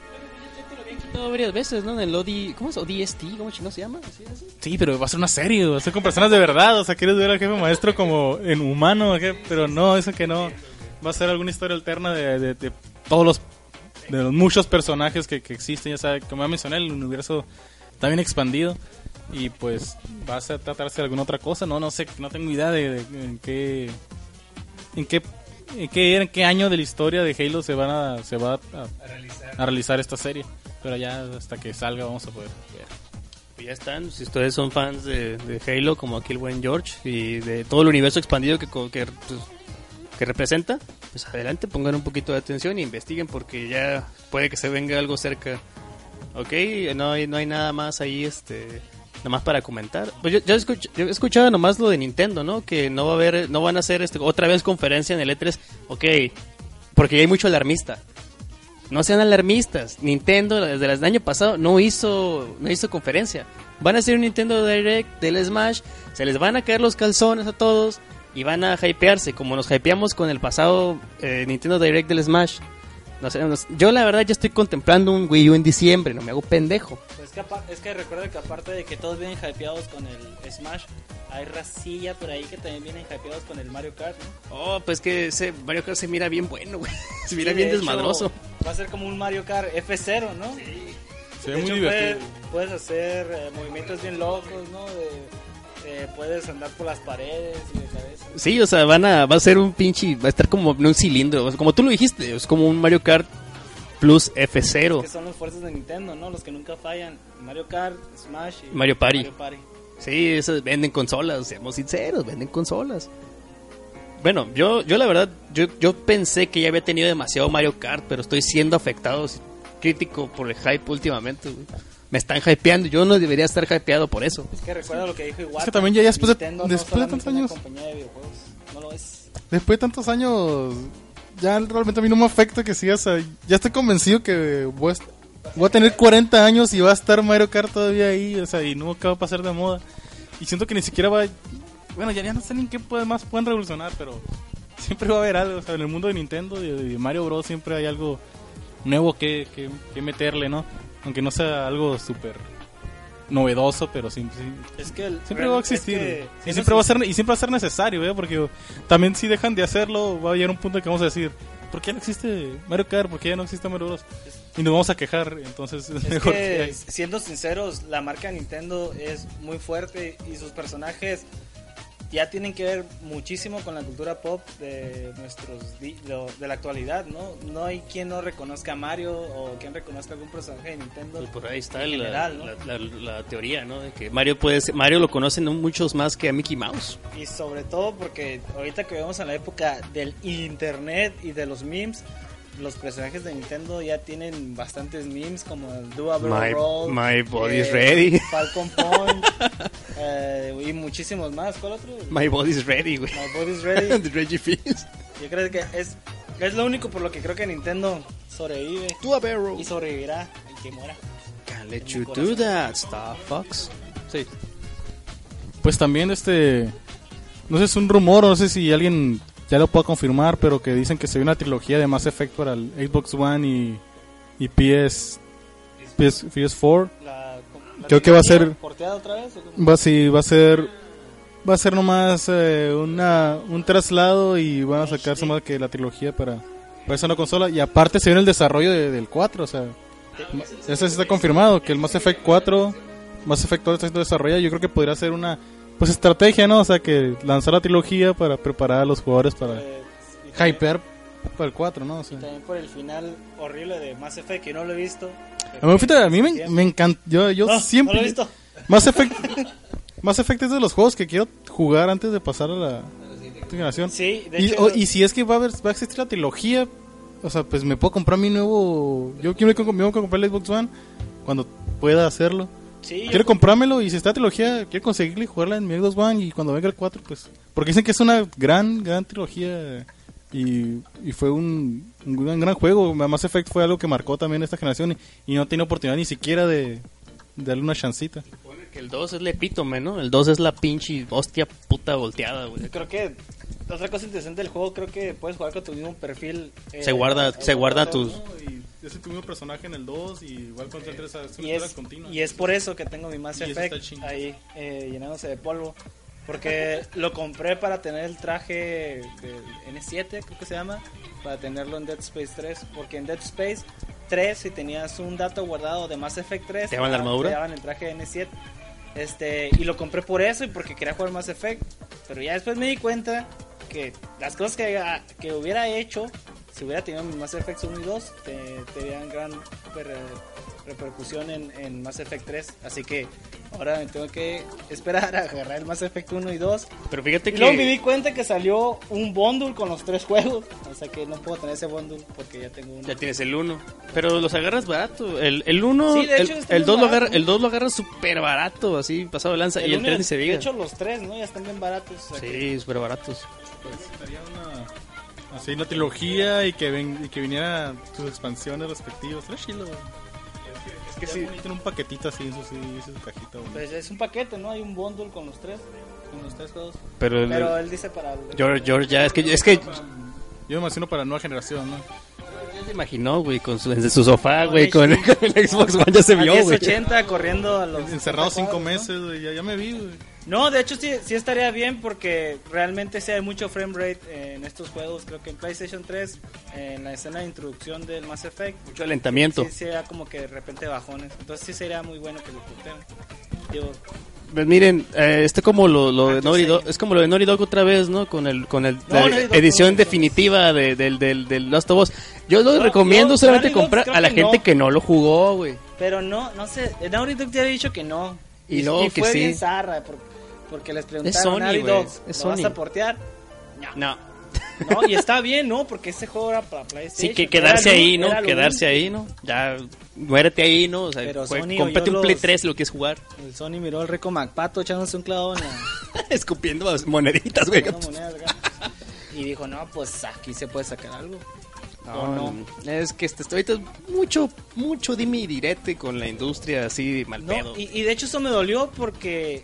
Varias veces, ¿no? En el OD, ¿cómo es? ODST, ¿cómo chino se llama? ¿Sí? Sí, pero va a ser una serie, va a ser con personas de verdad. O sea, quieres ver al jefe maestro como en humano, ¿qué? pero no, eso que no. Va a ser alguna historia alterna de, de- de todos los, de los muchos personajes que, que existen. Ya sabes, como ya mencioné, el universo está bien expandido. Y pues va a ser- tratarse de alguna otra cosa, no, no sé, no tengo idea de, de en qué, en qué, en qué, en qué año de la historia de Halo se van a, se va a, a realizar esta serie. Pero ya hasta que salga vamos a poder ver. Pues ya están, si ustedes son fans de, de Halo, como aquí el buen George, y de todo el universo expandido que, que, pues, que representa, pues adelante, pongan un poquito de atención e investiguen porque ya puede que se venga algo cerca. Ok, no hay, no hay nada más ahí, este, nada más para comentar. Pues yo, yo, yo he escuchado nomás lo de Nintendo, ¿no? Que no va a haber, no van a hacer este, otra vez conferencia en el E3. Ok, porque hay mucho alarmista. No sean alarmistas. Nintendo desde el año pasado no hizo no hizo conferencia. Van a hacer un Nintendo Direct del Smash, se les van a caer los calzones a todos y van a hypearse como nos hypeamos con el pasado eh, Nintendo Direct del Smash. No sé, no sé. yo la verdad ya estoy contemplando un Wii U en diciembre, no me hago pendejo. Pues que apa- es que recuerda que aparte de que todos vienen hypeados con el Smash, hay racilla por ahí que también vienen hypeados con el Mario Kart, ¿no? Oh, pues que ese Mario Kart se mira bien bueno, güey. Se mira Sí, bien de hecho, desmadroso. Va a ser como un Mario Kart F0, ¿no? Se De ve muy hecho, divertido. Puedes, puedes hacer eh, movimientos bien locos, ¿no? De- eh, puedes andar por las paredes y de cabeza. Sí, o sea, van a, va a ser un pinche, va a estar como un cilindro, como tú lo dijiste, es como un Mario Kart Plus F0. Que son los fuerzas de Nintendo, ¿no? Los que nunca fallan. Mario Kart, Smash y Mario Party. Mario Party. Sí, esos venden consolas, seamos sinceros, venden consolas. Bueno, yo, yo la verdad, yo, yo pensé que ya había tenido demasiado Mario Kart, pero estoy siendo afectado, crítico por el hype últimamente, güey. Me están hypeando, yo no debería estar hypeado por eso. Es que recuerda lo que dijo Iwata. Es que también ya después de- Nintendo no después de tantos años- compañía de videojuegos, no lo es. Después de tantos años, ya realmente a mí no me afecta que siga. O sea, ya estoy convencido que voy a, est- voy a tener 40 años y va a estar Mario Kart todavía ahí. O sea, y no va a pasar de moda. Y siento que ni siquiera va. Bueno, ya, ya no sé ni qué puede- más pueden revolucionar, pero siempre va a haber algo. O sea, en el mundo de Nintendo y de Mario Bros. siempre hay algo nuevo que, que, que meterle, ¿no? Aunque no sea algo súper novedoso, pero siempre, Es que el- siempre va a es que, existir. y, siempre va a ser, y siempre va a ser necesario, ¿eh? porque también si dejan de hacerlo, va a llegar un punto en que vamos a decir, ¿por qué no existe Mario Kart? ¿Por qué ya no existe Mario Bros? Y nos vamos a quejar, entonces es Es mejor que, que... siendo sinceros, la marca Nintendo es muy fuerte y sus personajes ya tienen que ver muchísimo con la cultura pop de nuestros de la actualidad, ¿no? No hay quien no reconozca a Mario o quien reconozca algún personaje de Nintendo. Pues por ahí está en la, general, ¿no? la- la- la teoría, ¿no? De que Mario puede ser- Mario lo conocen muchos más que a Mickey Mouse. Y sobre todo porque ahorita que vemos en la época del internet y de los memes, los personajes de Nintendo ya tienen bastantes memes como el Double My- Roll, my body's eh, ready. Falcon Punch eh, y muchísimos más. ¿Cuál otro? My body's ready, güey. My Body's Ready. De Reggie Fils. Yo creo que es, es lo único por lo que creo que Nintendo sobrevive To a barrel. y sobrevivirá y que muera. Can't let you do that, Star Fox. Sí. Pues también este... No sé, es un rumor, no sé si alguien ya lo pueda confirmar, pero que dicen que se viene una trilogía de Mass Effect para el Xbox One y, y PS, PS, PS4. La, la Creo que va a ser-. Va, sí, va a ser... Va a ser nomás eh, una, un traslado y van a sacar nomás que la trilogía para, para esa nueva consola. Y aparte se viene el desarrollo de- del 4, o sea... Eso sí está confirmado, que el Mass Effect 4, Mass Effect 4 está siendo desarrollado. Yo creo que podría ser una pues estrategia, ¿no? O sea, que lanzar la trilogía para preparar a los jugadores para Eh, hyper para el 4, ¿no? O sea, También por el final horrible de Mass Effect, que no lo he visto. a mí, a mí me, me encanta. Yo, yo No, siempre. no lo he visto. Mass Effect, Mass Effect es de los juegos que quiero jugar antes de pasar a la generación. Sí, de y, hecho, o- y si es que va a, haber, va a existir la trilogía, o sea, pues me puedo comprar mi nuevo. Yo quiero que- me voy a comprar el Xbox One cuando pueda hacerlo. Sí, yo- Quiero comprármelo y si está la trilogía, quiero conseguirla y jugarla en mi Xbox One y cuando venga el 4, pues... Porque dicen que es una gran, gran trilogía y, y fue un, un gran, gran juego. Mass Effect fue algo que marcó también esta generación y, y no tiene oportunidad ni siquiera de, de darle una chancita. Que el 2 es el epítome, ¿no? El 2 es la pinche hostia puta volteada, güey. creo que otra cosa interesante del juego, creo que puedes jugar con tu mismo perfil. eh, Se guarda, eh, se guarda tus... Y es tu mismo personaje en el 2 y igual con el 3 Y es, y es por eso que tengo mi Mass Effect ahí eh, llenándose de polvo. Porque lo compré para tener el traje del N7, creo que se llama, para tenerlo en Dead Space 3. Porque en Dead Space 3, si tenías un dato guardado de Mass Effect 3, ¿Te daban la armadura? Te daban el traje de N7. Este, y lo compré por eso y porque quería jugar Mass Effect. Pero ya después me di cuenta que las cosas que, que hubiera hecho, si hubiera tenido Mass Effect 1 y 2, te, tenían gran per- repercusión en, en Mass Effect 3. Así que ahora me tengo que esperar a agarrar el Mass Effect 1 y 2. Pero fíjate Y luego me que... di cuenta que salió un bundle con los tres juegos. O sea que no puedo tener ese bundle porque ya tengo uno. Ya tienes el 1. Pero los agarras barato. El, el 1, Sí, de hecho, el, el muy 2 lo agarra, el 2 lo agarras súper barato, así pasado de lanza. y el uno 3 ni se De diga. hecho, los tres, ¿no? Ya están bien baratos. o sea que- Sí, súper baratos. Sería una... Así una trilogía y que, ven, y que viniera sus expansiones respectivas. Era chilo. Es que sí. Tiene un paquetito así, eso sí, eso es su cajita. bonita. Pues es un paquete, ¿no? Hay un bundle con los tres. Con los tres juegos. Pero, el- Pero él dice para... el- George, George ya, es que, es que Yo me imagino para la nueva generación, ¿no? ya se imaginó, güey, con su, en su sofá, güey, con, con el Xbox One ya se vio, güey. 1080 corriendo a los... Encerrado 60 cinco ¿no? meses, güey, ya, ya me vi, güey. No, de hecho sí, sí estaría bien porque realmente sí hay mucho frame rate en estos juegos. Creo que en PlayStation 3, en la escena de introducción del Mass Effect, Mucho alentamiento. sí sería como que de repente bajones. Entonces sí sería muy bueno que lo. Digo, Pues miren, eh, está como lo, lo de Ah, Naughty sí. Dog, es como lo de Naughty Dog otra vez, ¿no? Con el con el la Naughty Dog edición no, definitiva de, del, del, del Last of Us. Yo lo No, recomiendo solamente Naughty comprar a la que gente no. que no lo jugó, güey. pero no, no sé. El Naughty Dog te había dicho que no. Y luego que fue sí. bien zarra por- porque les preguntaron, Sony, Naughty güey, Dog, es ¿lo vas Sony. a portear? No. No, y está bien, ¿no? Porque ese juego era para PlayStation. Sí, que quedarse ahí, ¿no? Quedarse ahí, ¿no? Ya, muérete ahí, ¿no? O sea, Pero Sony oyó un Play los- 3 si lo quieres jugar. El Sony miró al Rico MacPato echándose un clavo en la... Escupiendo moneditas, güey. Una moneda acá. Y dijo, no, pues aquí se puede sacar algo. ¿O No, no. Es que este, ahorita es mucho, mucho dime y direte con la industria así mal No, pedo. y, y de hecho eso me dolió porque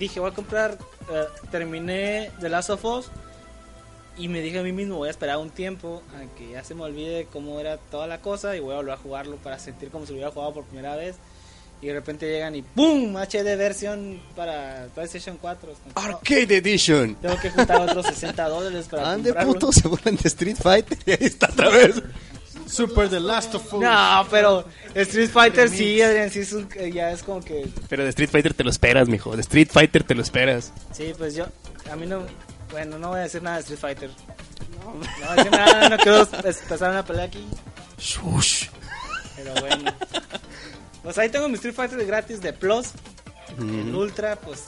dije, voy a comprar, eh, terminé The Last of Us y me dije a mí mismo, voy a esperar un tiempo a que ya se me olvide cómo era toda la cosa y voy a volver a jugarlo para sentir como si lo hubiera jugado por primera vez. y de repente llegan y ¡pum! HD versión para PlayStation 4. Es como, no, Arcade Edition. tengo que juntar otros 60 dólares para Ande comprarlo. puto, se burlan de Street Fighter y ahí está otra vez. Super The Last of Us. No, pero Street Fighter sí, Adrián, sí es un- eh, ya es como que... Pero de Street Fighter te lo esperas, mijo. De Street Fighter te lo esperas. Sí, pues yo, a mí no... Bueno, no voy a decir nada de Street Fighter. No, no voy a decir nada, no quiero empezar una pelea aquí. Shush. Pero bueno. Pues ahí tengo mi Street Fighter gratis de Plus. El Ultra, pues.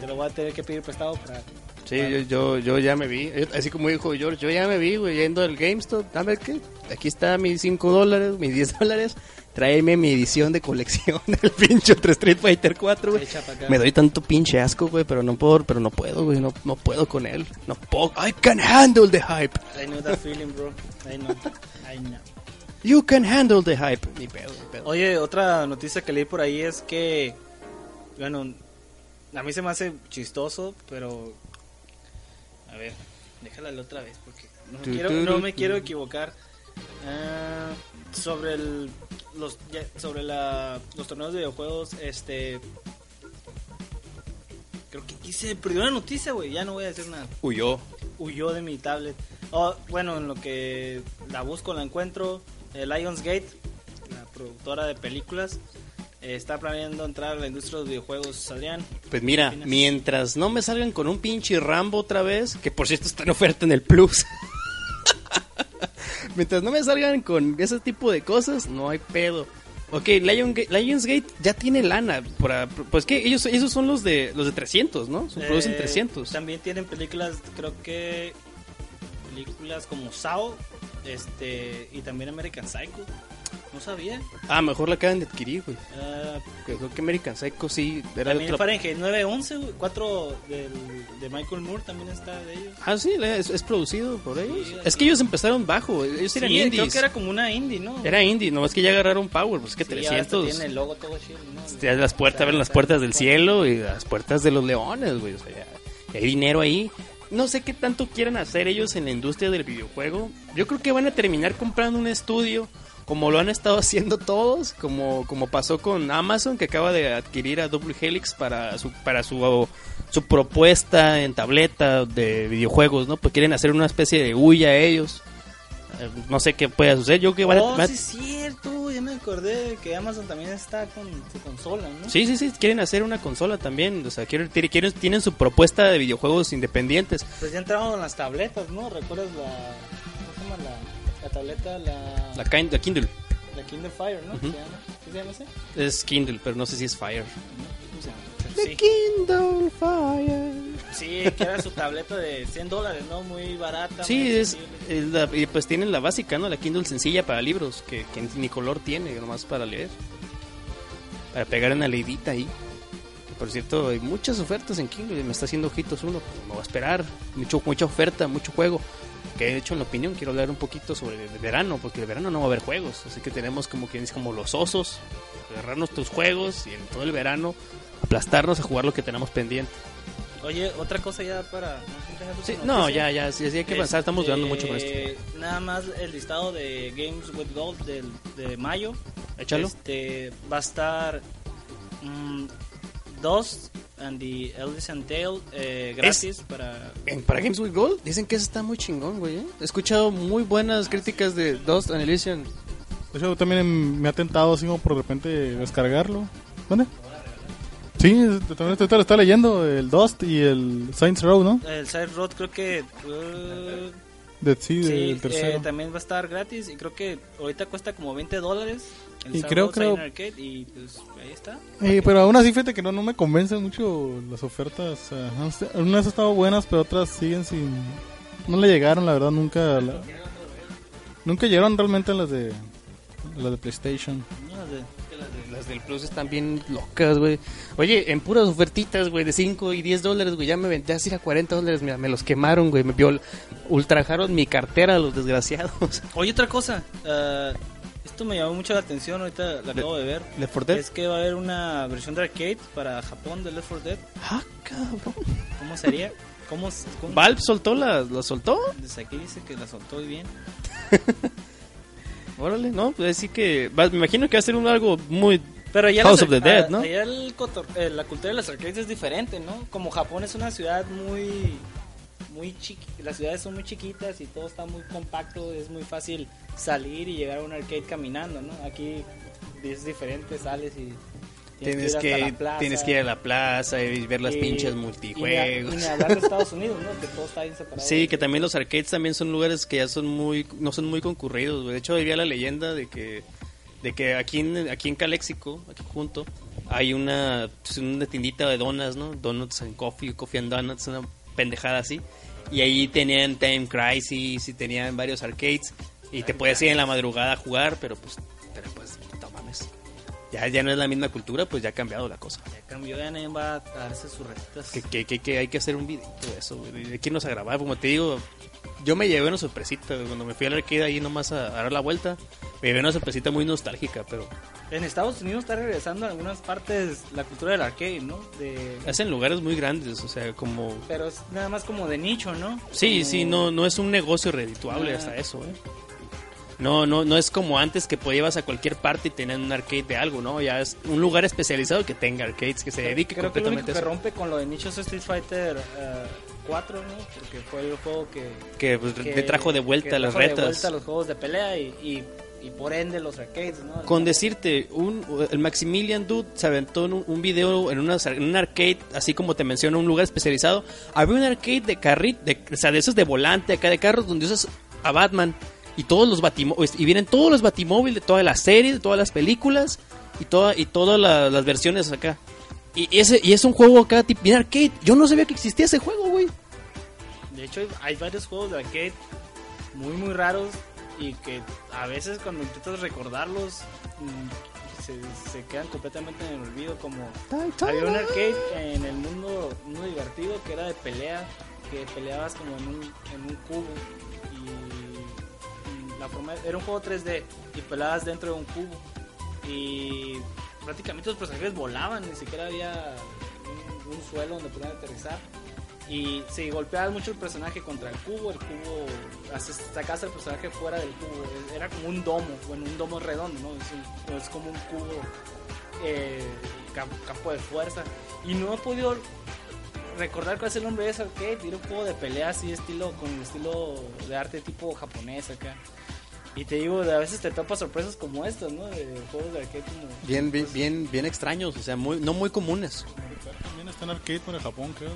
Te lo voy a tener que pedir prestado para. Sí, yo, yo, yo ya me vi. Así como dijo George, yo ya me vi, güey, yendo al GameStop. Dame qué. Aquí está mis 5 dólares, mis 10 dólares. Tráeme mi edición de colección del pinche otro Street Fighter 4, güey. Me doy tanto pinche asco, güey, pero no puedo, pero no puedo, güey, no, no puedo con él. No puedo. I can handle the hype. I know that feeling, bro. I know. I know. You can handle the hype. Ni pedo, ni pedo. Oye, otra noticia que leí por ahí es que. Bueno, a mí se me hace chistoso, pero. A ver, déjala la otra vez porque no, quiero, no me quiero equivocar. Ah, sobre el. Los, sobre la, los torneos de videojuegos, este. Creo que se perdió la noticia, güey. Ya no voy a decir nada. Huyó. Huyó de mi tablet. Oh, bueno, en lo que la busco, la encuentro. eh, Lionsgate, la productora de películas, está planeando entrar a la industria de los videojuegos. Adrián, Pues mira, mientras no me salgan con un pinche Rambo otra vez, que por cierto está en oferta en el Plus. mientras no me salgan con ese tipo de cosas, no hay pedo. Ok, Lion, Lionsgate ya tiene lana. Para, pues que ellos, esos son los de los de 300, ¿no? Son- producen eh, 300. También tienen películas, creo que películas como Sao, este, y también American Psycho. No sabía. Ah, mejor la acaban de adquirir, güey. Ah, Creo que American Psycho sí era también otra... Fahrenheit 911, güey, 4 del, de Michael Moore también está de ellos. Ah, sí, es, es producido por ellos. Sí, es que ellos empezaron bajo, ellos eran Sí, indies. creo que era como una indie, ¿no? Era indie, nomás que ya agarraron Power, pues que Sí, ahora hasta 300. Tiene el logo todo chido, ¿no? Las puertas, abren las puertas del cielo y las puertas de los leones, güey. O sea, ya hay dinero ahí. No sé qué tanto quieran hacer ellos en la industria del videojuego. Yo creo que van a terminar comprando un estudio, como lo han estado haciendo todos, como, como pasó con Amazon, que acaba de adquirir a Double Helix para su, para su, su propuesta en tableta de videojuegos, ¿no? Pues quieren hacer una especie de huya ellos. Eh, No sé qué pueda suceder. Yo que van a- Oh, van a- sí es cierto, ya me acordé que Amazon también está con su consola, ¿no? Sí, sí, sí, quieren hacer una consola también, o sea, quieren, tienen- quieren- tienen su propuesta de videojuegos independientes. Pues ya entraron en las tabletas, ¿no? ¿Recuerdas la... ¿Cómo se llama la, la tableta? La, La, Kind- la Kindle la Kindle Fire, ¿no? Ujú. ¿Se llama? ¿Sí se llama así? es Kindle, pero no sé si es Fire. ¿Cómo se llama? Sí. Kindle Fire. sí, que era su tableta de 100 dólares, ¿no? Muy barata. Sí, muy es, es la- y pues tienen la básica, ¿no? La Kindle sencilla para libros, que, que ni color tiene, nomás para leer. Para pegar una leidita ahí. Por cierto, hay muchas ofertas en Kindle, me está haciendo ojitos uno, pues, me voy a esperar. Mucho, mucha oferta, mucho juego. Que de hecho, en la opinión, quiero hablar un poquito sobre el verano, porque el verano no va a haber juegos. Así que tenemos como quien es como los osos, agarrar nuestros juegos y en todo el verano aplastarnos a jugar lo que tenemos pendiente. Oye, otra cosa ya para... ¿no? ¿Sí no, ya, ya, sí, sí hay que avanzar, estamos Este, durando mucho con esto. Nada más el listado de Games with Gold del, de mayo. Échalo. Este, va a estar mm, Dust and the Elysian Tale eh, gratis para... En- para Games with Gold dicen que eso está muy chingón, güey. ¿eh? He escuchado muy buenas críticas de Dust and Elysian. De hecho, también me ha tentado así como por de repente descargarlo. ¿Dónde? Sí, también estoy, lo está leyendo, el Dust y el Saints Row, ¿no? El Side Road creo que... uh, De, sí, sí, del eh, tercero. también va a estar gratis y creo que ahorita cuesta como 20 dólares. El Y creo- creo- Arcade y pues ahí está. Eh, pero aún así, fíjate que no, no me convencen mucho las ofertas. Algunas han estado buenas, pero otras siguen sin... No le llegaron, la verdad, nunca... la- Nunca llegaron realmente a las de... las de PlayStation. No, de- Las del Plus están bien locas, güey. Oye, en puras ofertitas, güey, de 5 y 10 dólares, güey, ya me venté así a 40 dólares. Mira, me los quemaron, güey. Me viol ultrajaron mi cartera, los desgraciados. Oye, otra cosa. eh, esto me llamó mucho la atención, ahorita la acabo de ver. ¿Left 4 Dead? Es que va a haber una versión de arcade para Japón de Left 4 Dead. Ah, cabrón. ¿Cómo sería? ¿Cómo, cómo? ¿Valve soltó la, la soltó? Desde aquí dice que la soltó bien. Órale, no, pues así que va- me imagino que va a ser un algo muy Pero ya House of the Dead, a- ¿no? allá el eh, la cultura de los arcades es diferente, ¿no? Como Japón es una ciudad muy muy chiqui las ciudades son muy chiquitas y todo está muy compacto, es muy fácil salir y llegar a un arcade caminando, ¿no? Aquí es diferente, sales y Tienes ir hasta que, la plaza. tienes que ir a la plaza y ver las Y- pinches multijuegos. y ni hablar de Estados Unidos, ¿no? Que todo está bien separado. Sí, que también los arcades también son lugares que ya son muy no son muy concurridos. De hecho, había la leyenda de que de que aquí en aquí en Calexico, aquí junto, hay una pues, una tiendita de donuts, ¿no? Donuts and coffee, coffee and donuts, una pendejada así. Y ahí tenían Time Crisis y tenían varios arcades y te puedes ir en la madrugada a jugar, pero pues pero pues no mames. Ya, ya no es la misma cultura, pues ya ha cambiado la cosa. Ya cambió, ya nadie va a darse sus recetas. Que, que, que, que hay que hacer un video de eso, güey, de irnos a grabar. Como te digo, yo me llevé una sorpresita cuando me fui al arcade ahí nomás a, a dar la vuelta. Me llevé una sorpresita muy nostálgica, pero En Estados Unidos está regresando en algunas partes la cultura del arcade, ¿no? De... es en lugares muy grandes, o sea, como... Pero es nada más como de nicho, ¿no? Sí, Como- sí, no, no es un negocio redituable Ah. hasta eso, ¿eh? No, no, no es como antes que podías a cualquier parte y tenían un arcade de algo, ¿no? Ya es un lugar especializado que tenga arcades, que se dedique Creo que lo único completamente que rompe con lo de nicho es Street Fighter eh, 4, ¿no? Porque fue el juego que... Que, pues, que- trajo de que vuelta las trajo de retas. vuelta los juegos de pelea y, y, y por ende los arcades, ¿no? Con decirte, un, el Maximilian Dude se aventó en un, un video en, una, en un arcade, así como te menciono, un lugar especializado. Había un arcade de carrito, de, o sea, de esos de volante acá de carros, donde usas a Batman y todos los batimóviles, y vienen todos los batimóviles de todas las series, de todas las películas y, toda, y todas la- las versiones acá. Y, ese, y es un juego acá, tipo, bien arcade. Yo no sabía que existía ese juego, güey. De hecho, hay- varios juegos de arcade muy, muy raros y que a veces cuando intentas recordarlos mm, se, se quedan completamente en el olvido. Como había un arcade en el mundo, mundo divertido que era de pelea, que peleabas como en un, en un cubo y la forma era un juego 3D y peleabas dentro de un cubo y prácticamente los personajes volaban, ni siquiera había un, suelo donde pudieran aterrizar. Y si golpeabas mucho el personaje contra el cubo, el cubo sacabas al personaje fuera del cubo. Era como un domo, bueno, un domo redondo, ¿no? Es, como un cubo eh, cam- campo de fuerza. Y no he podido recordar cuál es el nombre de ese arcade. Era un juego de pelea así, estilo, con estilo de arte tipo japonés acá. Y te digo, a veces te topas sorpresas como estas, ¿no? De juegos de arcade como... Bien, bien, bien, bien extraños, o sea, muy, no muy comunes. También está en arcade para Japón, creo.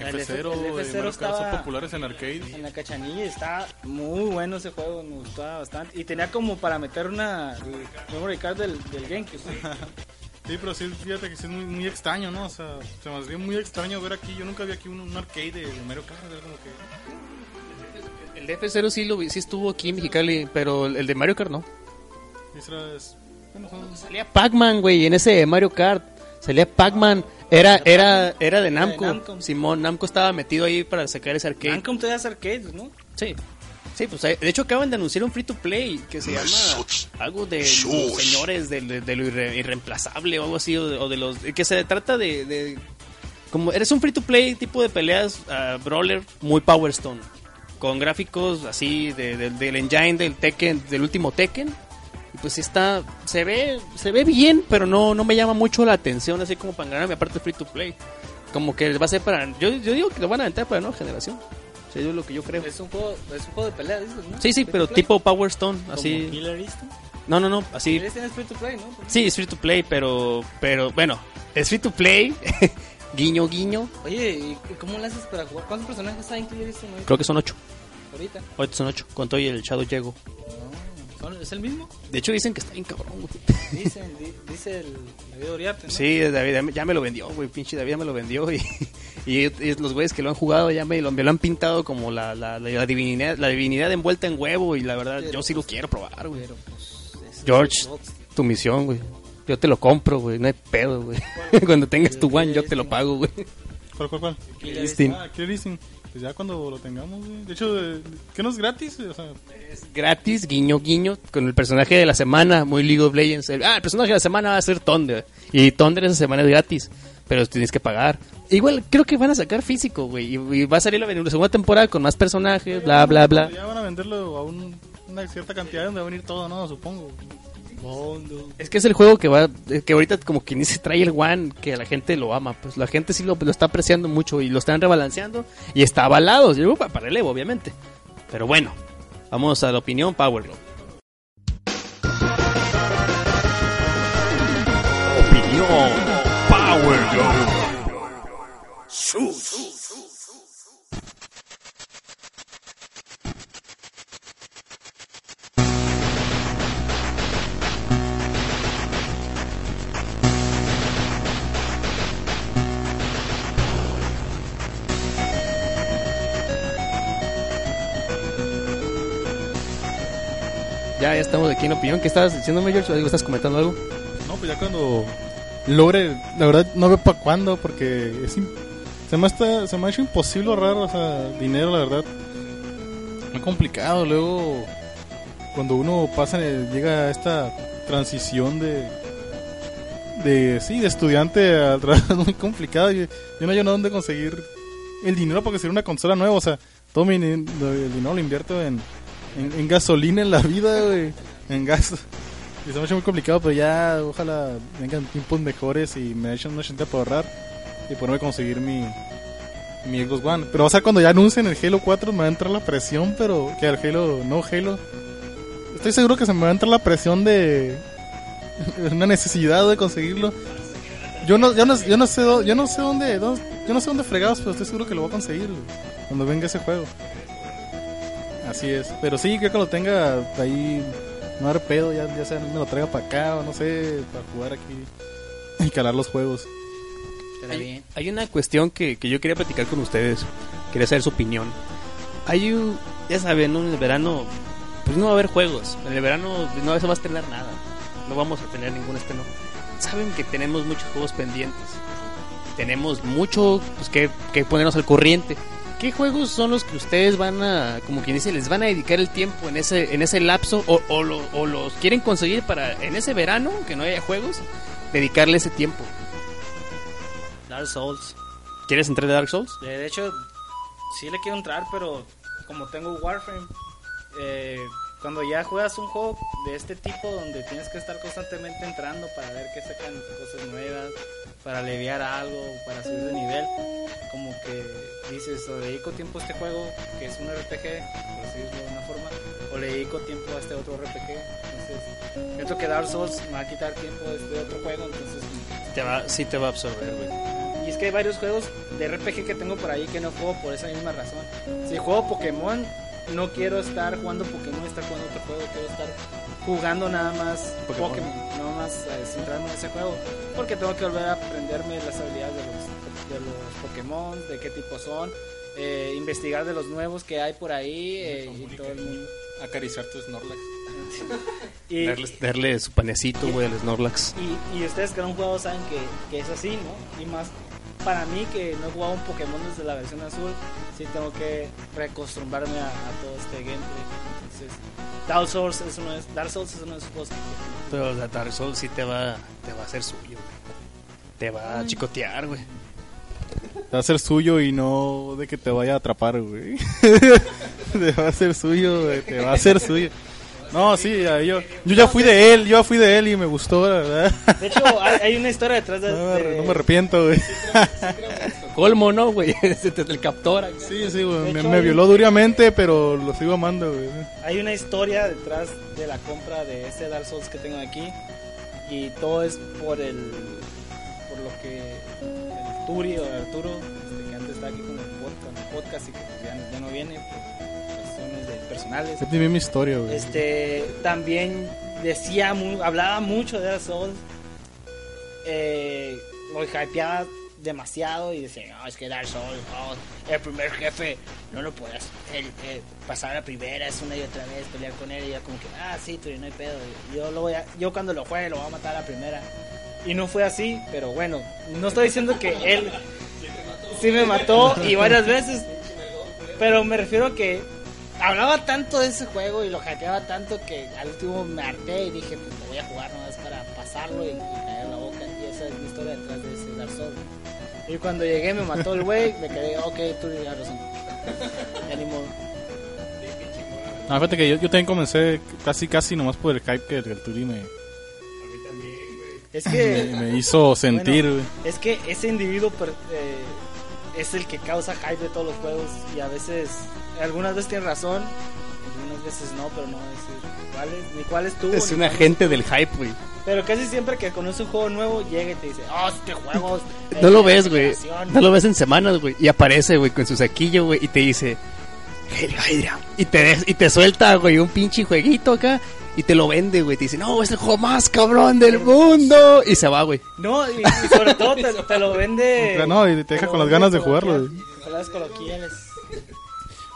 El F- F0 el y F0 Mario Kart estaba- son populares en arcade. En la cachanilla está muy bueno ese juego, me gustaba bastante. Y tenía como para meter una memory card del, del GameCube. ¿sí? Pero sí, fíjate que sí es muy, muy extraño, ¿no? O sea, se me hace muy extraño ver aquí. Yo nunca vi aquí un, un arcade de, de Mario Kart. era como que... El de F0 sí, lo, vi- sí estuvo aquí en Mexicali, pero el de Mario Kart no. Esa es- bueno, son- Salía Pac-Man, güey, en ese Mario Kart. Salía Pac-Man. Era, era, era de Namco. Namco. Simón, Namco estaba metido ahí para sacar ese arcade. Namco todavía hace arcades, ¿no? Sí. Sí, pues eh, de hecho acaban de anunciar un free to play que se llama algo de los señores de, de- de lo irre- irreemplazable o algo así, o de, o de los. que se trata de, de- Como eres un free to play tipo de peleas ah, brawler muy Power Stone. Con gráficos así de- de- del engine del Tekken, del último Tekken. Y pues está. Se ve, se ve bien, pero no, no me llama mucho la atención, así como para ganarme aparte free to play. Como que va a ser para. Yo, yo digo que lo van a aventar para la nueva generación. O sea, yo es lo que yo creo. Es un juego, es un juego de pelea, dices, ¿no? Sí, sí, Free pero tipo Power Stone, así. Killer. No, no, no, así. Killer es free to play, ¿no? Sí, es free to play, pero, pero bueno, es free to play. guiño, guiño. Oye, ¿y cómo le haces para jugar? ¿Cuántos personajes hay en Instinct ahorita? Creo que son ocho. ahorita? Ahorita son ocho. Con todo y el Shadow Llego. No, ¿son- ¿Es el mismo? De hecho, dicen que está bien cabrón, güey. Dicen, di- dice el David Oriarte, ¿no? Sí, David ya me- lo vendió, güey. Pinche David ya me lo vendió. Y, y, y los güeyes que lo han jugado ya me lo, me lo han pintado como la, la, la, divinidad, la divinidad envuelta en huevo. Y la verdad, yo sí lo quiero probar, güey. Pero pues... es- George, tu misión, güey. Yo te lo compro, güey. No hay pedo, güey. Cuando tengas tu one, yo te lo pago, güey. ¿Cuál, cuál, cuál? Killer Instinct. Ah, Killer Instinct. Pues ya cuando lo tengamos, güey. De hecho, de- ¿qué no es gratis? O sea, gratis, guiño, guiño, con el personaje de la semana, muy League of Legends. El- ah, el personaje de la semana va a ser Thunder. Y Thunder esa semana es gratis, pero tienes que pagar. Igual creo que van a sacar físico, güey. Y, y va a salir la, la segunda temporada con más personajes, bla, bla, bla. Ya van a venderlo a un- una cierta cantidad donde va a venir todo, ¿no? Supongo. Es que es el juego que va, eh, que ahorita como quien dice trae el one, que la gente lo ama, pues la gente sí lo, lo está apreciando mucho y lo están rebalanceando y está avalado, yo para, para el Evo, obviamente. Pero bueno, vamos a la opinión Power Glove. Opinión Power Glove. Ya, ya estamos aquí en opinión. ¿Qué estabas diciendo, Major? ¿Algo ¿Estás comentando algo? No, pues ya cuando logre, la verdad no veo para cuándo, porque es se, me está, se me ha hecho imposible ahorrar dinero, la verdad. Muy complicado, luego cuando uno pasa, eh, llega a esta transición de, de sí, de estudiante a trabajo, es muy complicado. Yo, yo no hay dónde conseguir el dinero para conseguir una consola nueva, o sea, todo mi, el dinero lo invierto en, en, en gasolina en la vida, güey, en gas. Y se me ha hecho muy complicado, pero ya ojalá vengan tiempos mejores y me echen una chance para ahorrar y poderme conseguir mi, mi Xbox One. Pero o sea, cuando ya anuncien el Halo 4 me va a entrar la presión, pero que el Halo, no Halo. Estoy seguro que se me va a entrar la presión de una necesidad de conseguirlo. Yo no, yo no, yo no sé, yo no sé dónde, dó- yo no sé dónde fregados, pero estoy seguro que lo voy a conseguir cuando venga ese juego. Así es. Pero sí, creo que lo tenga ahí. No dar pedo, ya, ya sea me lo traiga para acá o no sé, para jugar aquí y calar los juegos. Estará bien. Hay una cuestión que, que yo quería platicar con ustedes. Quería saber su opinión. Hay un, ya saben, ¿no? en el verano, pues no va a haber juegos. En el verano pues, no se va a estrenar nada. No vamos a tener ningún estreno. Saben que tenemos muchos juegos pendientes. Tenemos mucho pues, que, que ponernos al corriente. ¿Qué juegos son los que ustedes van a, como quien dice, les van a dedicar el tiempo en ese, en ese lapso o, o, lo- o los quieren conseguir para en ese verano, que no haya juegos, dedicarle ese tiempo? Dark Souls. ¿Quieres entrar de Dark Souls? De hecho, sí le quiero entrar, pero como tengo Warframe, eh, cuando ya juegas un juego de este tipo donde tienes que estar constantemente entrando para ver que sacan cosas nuevas, para aliviar algo, para subir de nivel, como que dices, o le dedico tiempo a este juego, que es un RPG, por decirlo de una forma, o le dedico tiempo a este otro RPG. Entonces, siento que Dark Souls me va a quitar tiempo de este otro juego, entonces Te va, sí te va a absorber, güey. y es que hay varios juegos de RPG que tengo por ahí que no juego por esa misma razón. Si juego Pokémon, no quiero estar jugando Pokémon, estar jugando otro juego, quiero estar jugando nada más Pokémon. Pokémon, nada más eh, centrarme en ese juego, porque tengo que volver a aprenderme las habilidades de los, de los Pokémon, de qué tipo son, eh, investigar de los nuevos que hay por ahí eh, y todo el mundo. Acariciar tu Snorlax. Y, Darle, darle su panecito, güey, al Snorlax. Y, y ustedes que no han jugado saben que, que es así, ¿no? Y más para mí que no he jugado un Pokémon desde la versión azul, sí tengo que reacostumbrarme a, a todo este gameplay. Entonces, Dark Souls es uno de, Dark Souls es uno de esos juegos que- Pero la Dark Souls sí te va, te va a hacer suyo, güey. Te va a chicotear, güey. Va a ser suyo y no de que te vaya a atrapar, güey. te va a ser suyo, güey, te va a ser suyo. No, sí, ya, yo, yo ya fui de él, yo ya fui de él y me gustó, la verdad. De hecho, hay, hay una historia detrás de... No me, de- no me arrepiento, güey. Colmo, ¿no, güey? El captor. acá. Sí, sí, güey. Me, violó duramente, pero lo sigo amando, güey. Hay una historia detrás de la compra de este Dark Souls que tengo aquí y todo es por el por lo que el Turi o Arturo este, que antes estaba aquí con el podcast, el podcast y que pues, ya, ya no viene personales. Yo mi historia, güey. Este también decía mu- hablaba mucho de Dark Souls eh, lo hypeaba demasiado y decía no es que Dark Souls oh, el primer jefe no lo puedes el, eh, pasar a la primera es una y otra vez pelear con él y ya como que ah sí tú no hay pedo yo lo voy a, yo cuando lo juegue lo voy a matar a la primera y no fue así pero bueno no estoy diciendo que él sí me mató y varias veces pero me refiero a que hablaba tanto de ese juego y lo hackeaba tanto que al último me harté y dije, pues lo voy a jugar nomás para pasarlo y, y caer la boca. Y esa es mi historia detrás de ese Dark Souls. Y cuando llegué me mató el güey, me quedé, ok, tú tienes razón. Ya ni modo. No, fíjate que yo, yo también comencé casi, casi nomás por el hype que el Turi me, Es que, Me, me hizo sentir, Bueno, es que ese individuo per- eh, es el que causa hype de todos los juegos y a veces, algunas veces tiene razón, algunas veces no, pero no voy a decir cuáles, ni cuáles tuvo. Es ni un cuáles agente del hype, güey. Pero casi siempre que conoce un juego nuevo, llega y te dice, oh, este juego es No lo ves, güey. generación". No lo ves en semanas, güey. Y aparece, güey, con su saquillo, güey. Y te dice. Y te, des- y te suelta, güey, un pinche jueguito acá. Y te lo vende, güey. Te dice, no, es el juego más cabrón del mundo. Y se va, güey. No, y, y sobre todo te, te lo vende. No, y te deja lo con las vende ganas de jugarlo, güey. Palabras coloquiales.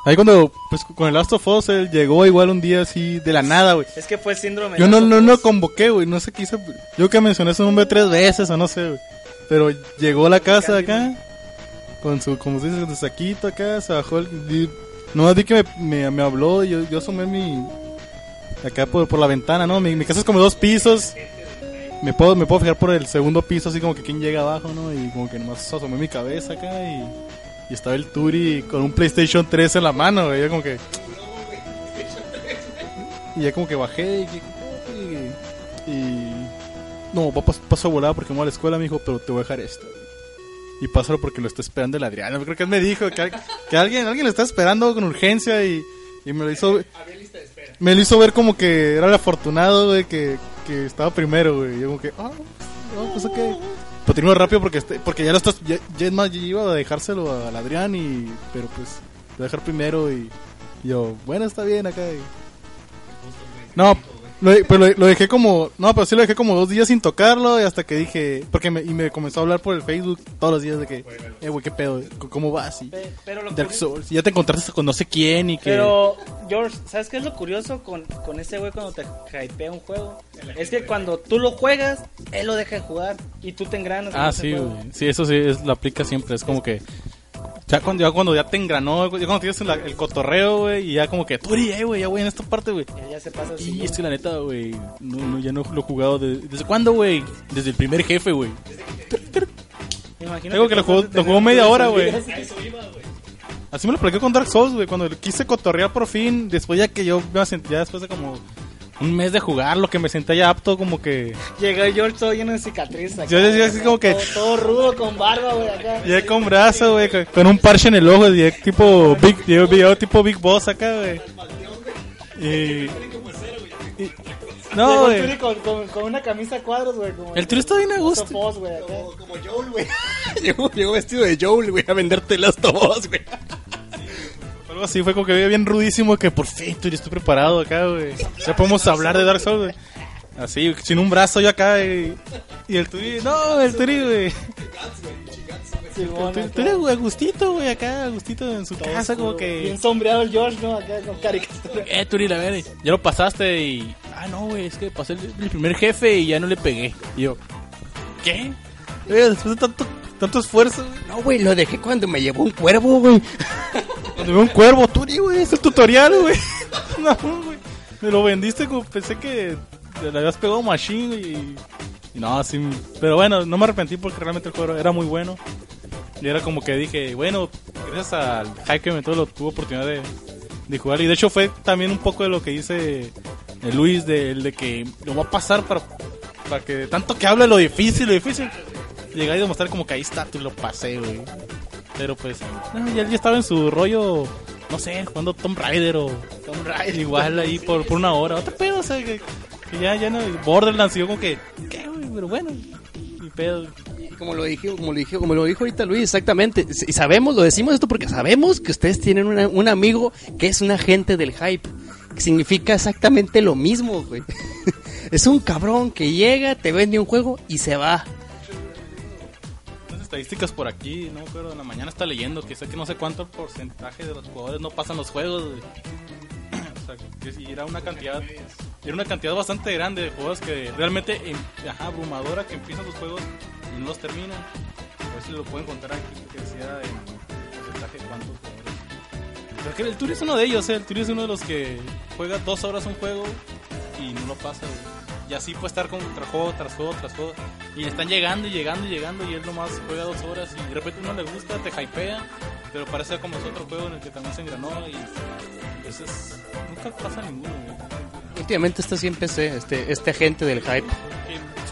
Ahí cuando, pues con el Last of Us, él llegó igual un día así de la nada, güey. Es que fue el síndrome. Yo de no, no, no convoqué, güey. No sé qué hice. Yo que mencioné su nombre tres veces o no sé, güey. Pero llegó a la casa acá. Con su, como se dice, su saquito acá. Se bajó el. No, di que me, me, me habló. y Yo, yo asomé mi. Acá por, por la ventana, ¿no? Mi, mi casa es como dos pisos. Me puedo, me puedo fijar por el segundo piso, así como que quién llega abajo, ¿no? Y como que nomás asomé mi cabeza acá y. Y estaba el Turi con un PlayStation 3 en la mano, güey. Yo como que. Y ya como que bajé y... y, no, va pas- paso a volar porque me voy a la escuela, me dijo, pero te voy a dejar esto. Y pásalo porque lo está esperando el Adriano. Creo que él me dijo que, al- que alguien, alguien lo está esperando con urgencia y, y me lo hizo... Me lo hizo ver como que era el afortunado, güey, que, que estaba primero, güey. Yo como que, ah, no, pues ok. Pero termino rápido porque, este- porque ya lo estás... Ya, ya es más, yo iba a dejárselo al Adrián y... Pero pues, lo voy a dejar primero y... y yo, bueno, está bien acá. y- no, lo, pero lo, lo dejé como. No, pero sí lo dejé como dos días sin tocarlo. Y hasta que dije. Porque me, y me comenzó a hablar por el Facebook todos los días de que. Eh, güey, qué pedo. ¿Cómo vas? Y, Pe- Pero lo Dark curi- Souls. Y ya te encontraste con no sé quién y que. Pero, George, ¿sabes qué es lo curioso con, con ese güey cuando te hypea un juego? Es que cuando tú lo juegas, él lo deja de jugar y tú te engranas. en Ah, sí, güey. Sí, eso sí, es, lo aplica siempre. Es como que. Ya cuando ya, cuando ya te engranó, güey, ya cuando tienes la- el cotorreo, güey, y ya como que tú eh, güey, ya voy en esta parte, güey. Ya, ya se pasa así. Y es que la neta, güey, no, no, ya no lo he jugado. de- ¿Desde cuándo, güey? Desde el primer jefe, güey. Me imagino Digo que lo jugó, lo jugó media hora, güey. Así me lo platicé con Dark Souls, güey. Cuando quise cotorrear por fin, después ya que yo me sentía después de como un mes de jugar, lo que me sentía ya apto, como que. Llegó George todo lleno de cicatrices. acá, Yo decía así como que- Todo, todo rudo con barba, güey, acá. Ya con brazo, güey, con- un parche en el ojo, ya tipo Big, video tipo Big Boss acá, güey. Y, y- no, Llegó el güey. Turi con, con, con una camisa a cuadros, güey. como- El Turi está bien a como gusto. Acá. Como Joel, güey. llegó, llegó vestido de Joel, güey, a venderte las tobos, güey. Algo así, fue como que veía bien rudísimo que por fin, Turi, estoy preparado acá, güey. Ya podemos hablar de Dark Souls, güey. Así, sin un brazo yo acá y, y el Turi, no, el Turi, güey. El Turi, acá. Turi, güey, a gustito, güey, acá, a gustito en su Todo casa, como oscuro. que... Bien sombreado el George, ¿no? Acá con caricatura. Eh, Turi, la verga. Ya lo pasaste y. Ah, no, güey, es que pasé el, el primer jefe y ya no le pegué. Y yo, ¿qué? Eh, después de tanto, tanto esfuerzo, güey. No, güey, lo dejé cuando me llevó un cuervo, güey. Veo un cuervo, Turi, güey, es el tutorial, güey. no, güey. Me lo vendiste como pensé que le habías pegado machine y. y no, así. Pero bueno, no me arrepentí porque realmente el juego era muy bueno. Y era como que dije, bueno, gracias al hype que me lo tuve oportunidad de, jugar. Y de hecho fue también un poco de lo que dice eh, Luis, de, que lo va a pasar para, para que tanto que habla de lo difícil, lo difícil. Llegar y demostrar como que ahí está, tú lo pasé, güey. Pero pues, no, ya, ya estaba en su rollo, no sé, jugando Tomb Raider o Tomb Raider. igual ahí por, por una hora. Otro pedo, o sea, que, que ya, ya no, Borderlands, y yo como que, ¿qué, güey? Pero bueno, y pedo. Como lo dije, como lo dije, como lo dijo ahorita Luis, exactamente. Y sabemos, lo decimos esto porque sabemos que ustedes tienen una- un amigo que es un agente del hype. Que significa exactamente lo mismo, güey. es un cabrón que llega, te vende un juego y se va. Estadísticas por aquí, no me acuerdo, en la mañana está leyendo que sé que no sé cuánto porcentaje de los jugadores no pasan los juegos. o sea, que era una cantidad, era una cantidad bastante grande de juegos que realmente, em, ajá, abrumadora, que empiezan los juegos y no los terminan. A ver si lo pueden contar aquí, que decía en porcentaje cuántos jugadores. Pero que el Turi es uno de ellos, ¿eh? el Turi es uno de los que juega dos horas un juego y no lo pasa. Y así puede estar con tras juego, tras juego, tras juego. Y están llegando y llegando y llegando y él nomás juega dos horas y de repente uno le gusta, te hypea, pero parece como es otro juego en el que también se engranó y entonces nunca pasa ninguno. güey. Últimamente está así en PC, este, este agente del hype.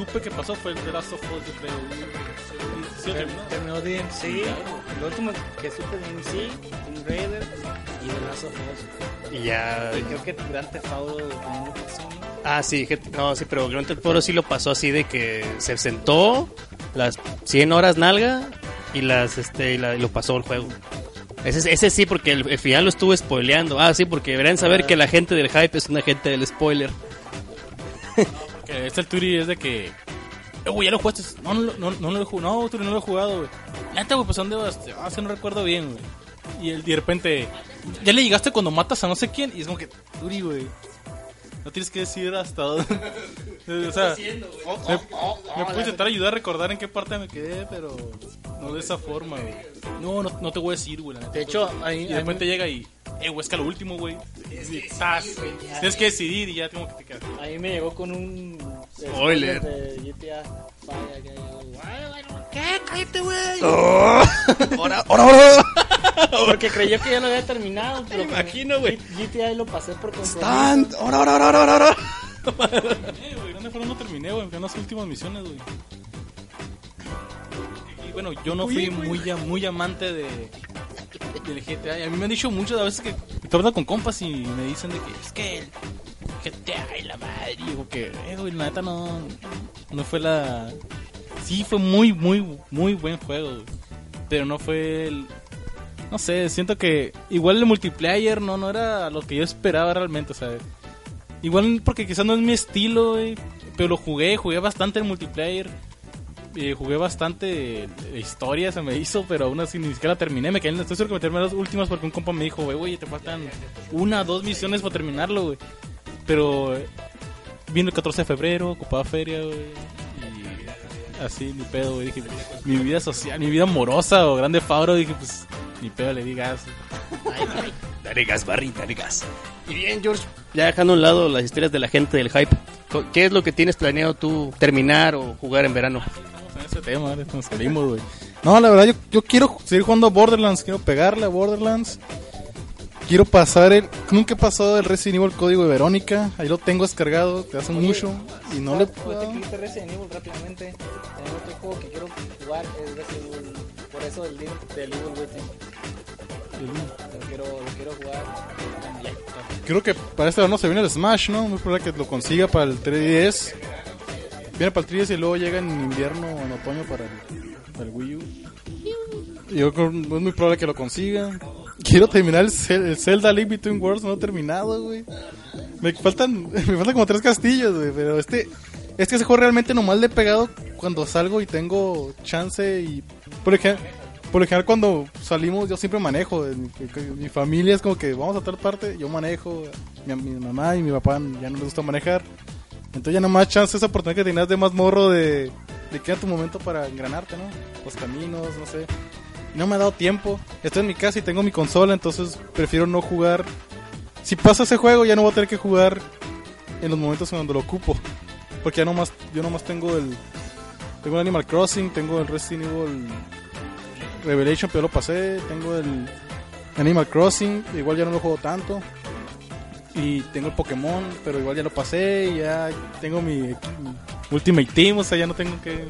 Que supe que pasó fue el The Last of Us, yo creo. Sí, sí, terminó. DMC, lo último que supe de DMC, Tomb Raider y The Last of Us. Y ya. Y creo que Grand Theft Auto también lo pasó, ¿no? Ah, sí, no, sí, pero Grand Theft Auto sí lo pasó así de que se sentó las 100 horas nalga y las este y, la- y lo pasó el juego. Ese, ese sí, porque el, el final lo estuvo spoileando. Ah, sí, porque deberían saber que la gente del hype es una gente del spoiler. Este el Turi es de que. Eh, güey, ya lo jugaste. No, no, no, no lo he jugado. No, Turi, no lo he jugado, güey. Neta, güey, pues dónde vas. Ah, es que no recuerdo bien, güey. Y, el, y de repente. Ya le llegaste cuando matas a no sé quién. Y es como que. Turi, güey. No tienes que decir hasta dónde. o sea, me, me puedes intentar ayudar a recordar en qué parte me quedé, pero no de esa forma, güey. No, no, no te voy a decir, güey. De hecho, ahí, Y de repente llega y. Eh, güey, es que a lo último, güey. Estás. Tienes que decidir y ya como que te quedas. ahí me llegó con un Spoiler. de GTA Vaya, que ¿Qué? Cállate, güey. ¡Ahora, ahora, ahora! Porque creyó que ya lo había terminado. Pero Me imagino, güey. GTA lo pasé por compromiso. ¡Stand! ¡Ahora, ahora, ahora, ahora, ahora! ¿dónde fueron? No terminé, güey. A las últimas misiones, güey. Y bueno, yo no fui muy, muy amante de del GTA. Y a mí me han dicho muchas veces que estoy hablando con compas y me dicen de que es que el GTA y la madre. Y digo que, eh, güey, la neta no, no fue la. Sí, fue muy, muy, muy buen juego. Pero no fue el. No sé, siento que igual el multiplayer no, no era lo que yo esperaba realmente, o sea. Igual porque quizás no es mi estilo, güey, pero lo jugué, jugué bastante el multiplayer. Eh, jugué bastante eh, historia, se me hizo, pero aún así ni siquiera la terminé. Me quedé, en- estoy seguro que me terminé las últimas porque un compa me dijo, güey, güey, te faltan una, dos misiones para terminarlo, güey. Pero eh, vino el 14 de febrero, ocupaba feria, güey. Y así, ni pedo, güey. Dije, mi vida social, mi vida amorosa o grande Fauro, dije, pues, ni pedo le digas. Dale gas, Barry, dale gas. Y bien, George, ya dejando a un lado las historias de la gente del hype, ¿qué es lo que tienes planeado tú terminar o jugar en verano? Ese tema, nos salimos, güey. No, la verdad, yo, yo quiero seguir jugando a Borderlands, quiero pegarle a Borderlands. Quiero pasar el. Nunca he pasado el Resident Evil Código de Verónica. Ahí lo tengo descargado de hace mucho. Y no le puedo. Resident Evil rápidamente. También otro juego que quiero jugar es Resident Evil. Por eso el del Evil. Lo quiero, lo quiero jugar. Creo que para este verano se viene el Smash, ¿no? Muy probable que lo consiga para el 3DS. Viene para el 3DS y luego llega en invierno o en otoño para el, para el Wii U. Yo es muy probable que lo consiga. Quiero terminar el, Zel- el Zelda Link Between Worlds, no terminado, güey. Me faltan, me faltan como tres castillos, güey. Pero este, es que ese juego realmente nomás le he pegado cuando salgo y tengo chance y... Por ejemplo, por lo general cuando salimos yo siempre manejo. Mi- mi familia es como que vamos a tal parte, yo manejo. Mi, mi mamá y mi papá ya no les gusta manejar. Entonces ya nomás chance esa oportunidad que tenías de más morro de, de que era tu momento para engranarte, ¿no? Los caminos, no sé. No me ha dado tiempo. Estoy en mi casa y tengo mi consola, entonces prefiero no jugar. Si pasa ese juego ya no voy a tener que jugar en los momentos en donde lo ocupo. Porque ya nomás, yo nomás tengo el... Tengo el Animal Crossing, tengo el Resident Evil Revelation, pero lo pasé. Tengo el Animal Crossing, igual ya no lo juego tanto. Y tengo el Pokémon, pero igual ya lo pasé. Y ya tengo mi, mi Ultimate Team, o sea, ya no tengo que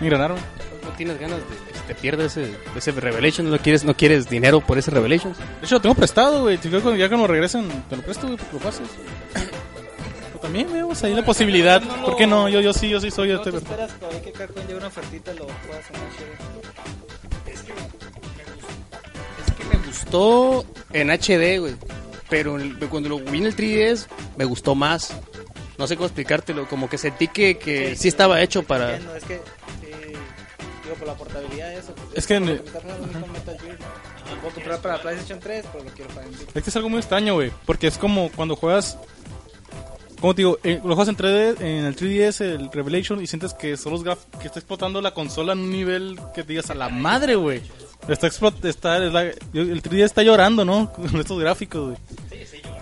engranarme. ¿No tienes ganas de que te pierda ese, ese Revelation? ¿No quieres, ¿No quieres dinero por ese Revelation? De hecho, lo tengo prestado, güey. Que Ya cuando regresen, te lo presto, güey, porque lo pases. Pero también vemos ahí la posibilidad. ¿Por qué no? Yo, yo sí, yo sí soy ¿No este. te esperas todavía que Capcom lleve una ofertita y lo puedas en HD? Es que me gustó en HD, güey. Pero cuando lo vi en el 3DS, me gustó más. No sé cómo explicártelo. Como que sentí que, que sí estaba hecho para... Entiendo, es que, sí, digo, por la portabilidad de eso. pues, Es que en comprar para PlayStation 3, pero lo quiero para en Es que es algo muy extraño, güey. Porque es como cuando juegas. Como te digo, eh, lo juegas en 3D, en el 3DS, el Revelation, y sientes que son los graf que está explotando la consola en un nivel que digas a la madre, güey. Está está, el 3D está llorando, ¿no? Con estos gráficos, güey.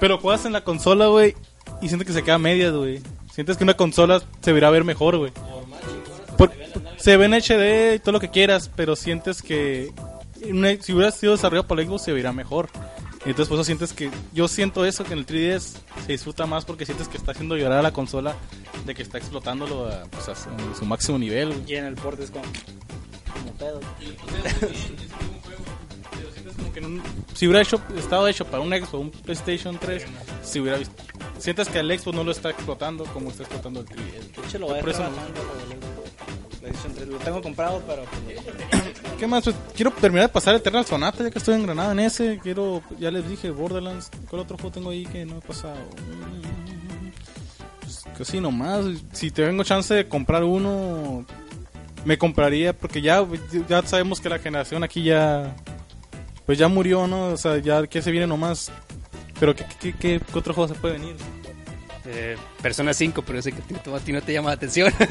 Pero juegas en la consola, güey, y sientes que se queda medias, güey. Sientes que una consola se verá ver mejor, güey. Se ve en HD y todo lo que quieras, pero sientes que si hubiera sido desarrollado por Xbox se verá mejor. Y entonces por eso sientes que, yo siento eso, que en el 3DS se disfruta más porque sientes que está haciendo llorar a la consola de que está explotándolo a, pues, a su, máximo nivel. güey. Y en el port es como. Como pedo. Como que en un- si hubiera hecho, estado hecho para un Xbox o un PlayStation 3, si hubiera visto. Sientes que el Xbox no lo está explotando como está explotando el 3DS. De hecho, lo voy a Por eso no. Lo del PlayStation 3. Lo tengo comprado, pero. pues, ¿Qué más? Quiero terminar de pasar Eternal Sonata ya que estoy en Granada en ese. Quiero, ya les dije, Borderlands. ¿Cuál otro juego tengo ahí que no he pasado? Pues casi nomás. Si te vengo chance de comprar uno, me compraría porque ya, ya sabemos que la generación aquí ya, pues ya murió, ¿no? O sea, ya que se viene nomás. Pero ¿qué, qué, qué, qué otro juego se puede venir? Eh, Persona 5, pero ese que a ti- no te llama la atención.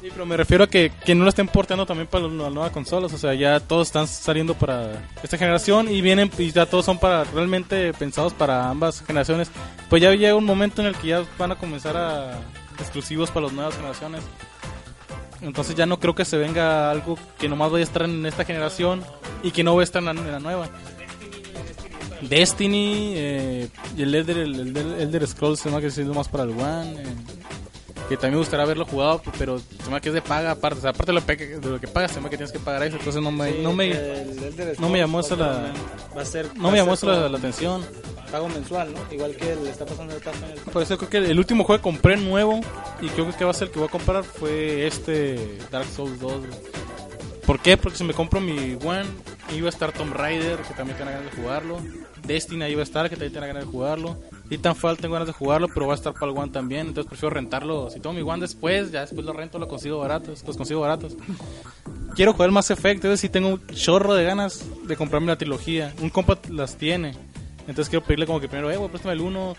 Sí, pero me refiero a que, que no lo estén porteando también para las nuevas consolas. O sea, ya todos están saliendo para esta generación y vienen y ya todos son para realmente pensados para ambas generaciones. Pues ya llega un momento en el que ya van a comenzar a exclusivos para las nuevas generaciones. Entonces ya no creo que se venga algo que nomás vaya a estar en esta generación y que no va a estar en la nueva. Destiny eh, y el Elder, el, Elder- Elder Scrolls se me que es más para el One. eh, que también me gustaría haberlo jugado, pero se me que es de paga aparte. O sea, aparte de lo, de lo que pagas, se me que tienes que pagar eso. Entonces no me, no me, el no me llamó esa la- Va a ser. no me llamó eso la, atención. Pago mensual, ¿no? Igual que le está pasando ahorita con el. Por eso creo que el último juego que compré nuevo y creo que va a ser el que voy a comprar fue este Dark Souls 2. güey. ¿Por qué? Porque si me compro mi One, iba a estar Tomb Raider, que también tengo ganas de jugarlo. Destiny iba a estar, que también tengo ganas de jugarlo. Titanfall tengo ganas de jugarlo, pero va a estar para el One también. Entonces prefiero rentarlo. Si tengo mi One después, ya después lo rento, lo consigo baratos. Los consigo baratos. Quiero jugar Mass Effect, entonces sí tengo un chorro de ganas de comprarme la trilogía. Un compa las tiene. Entonces quiero pedirle como que primero, eh, güey, préstame el 1,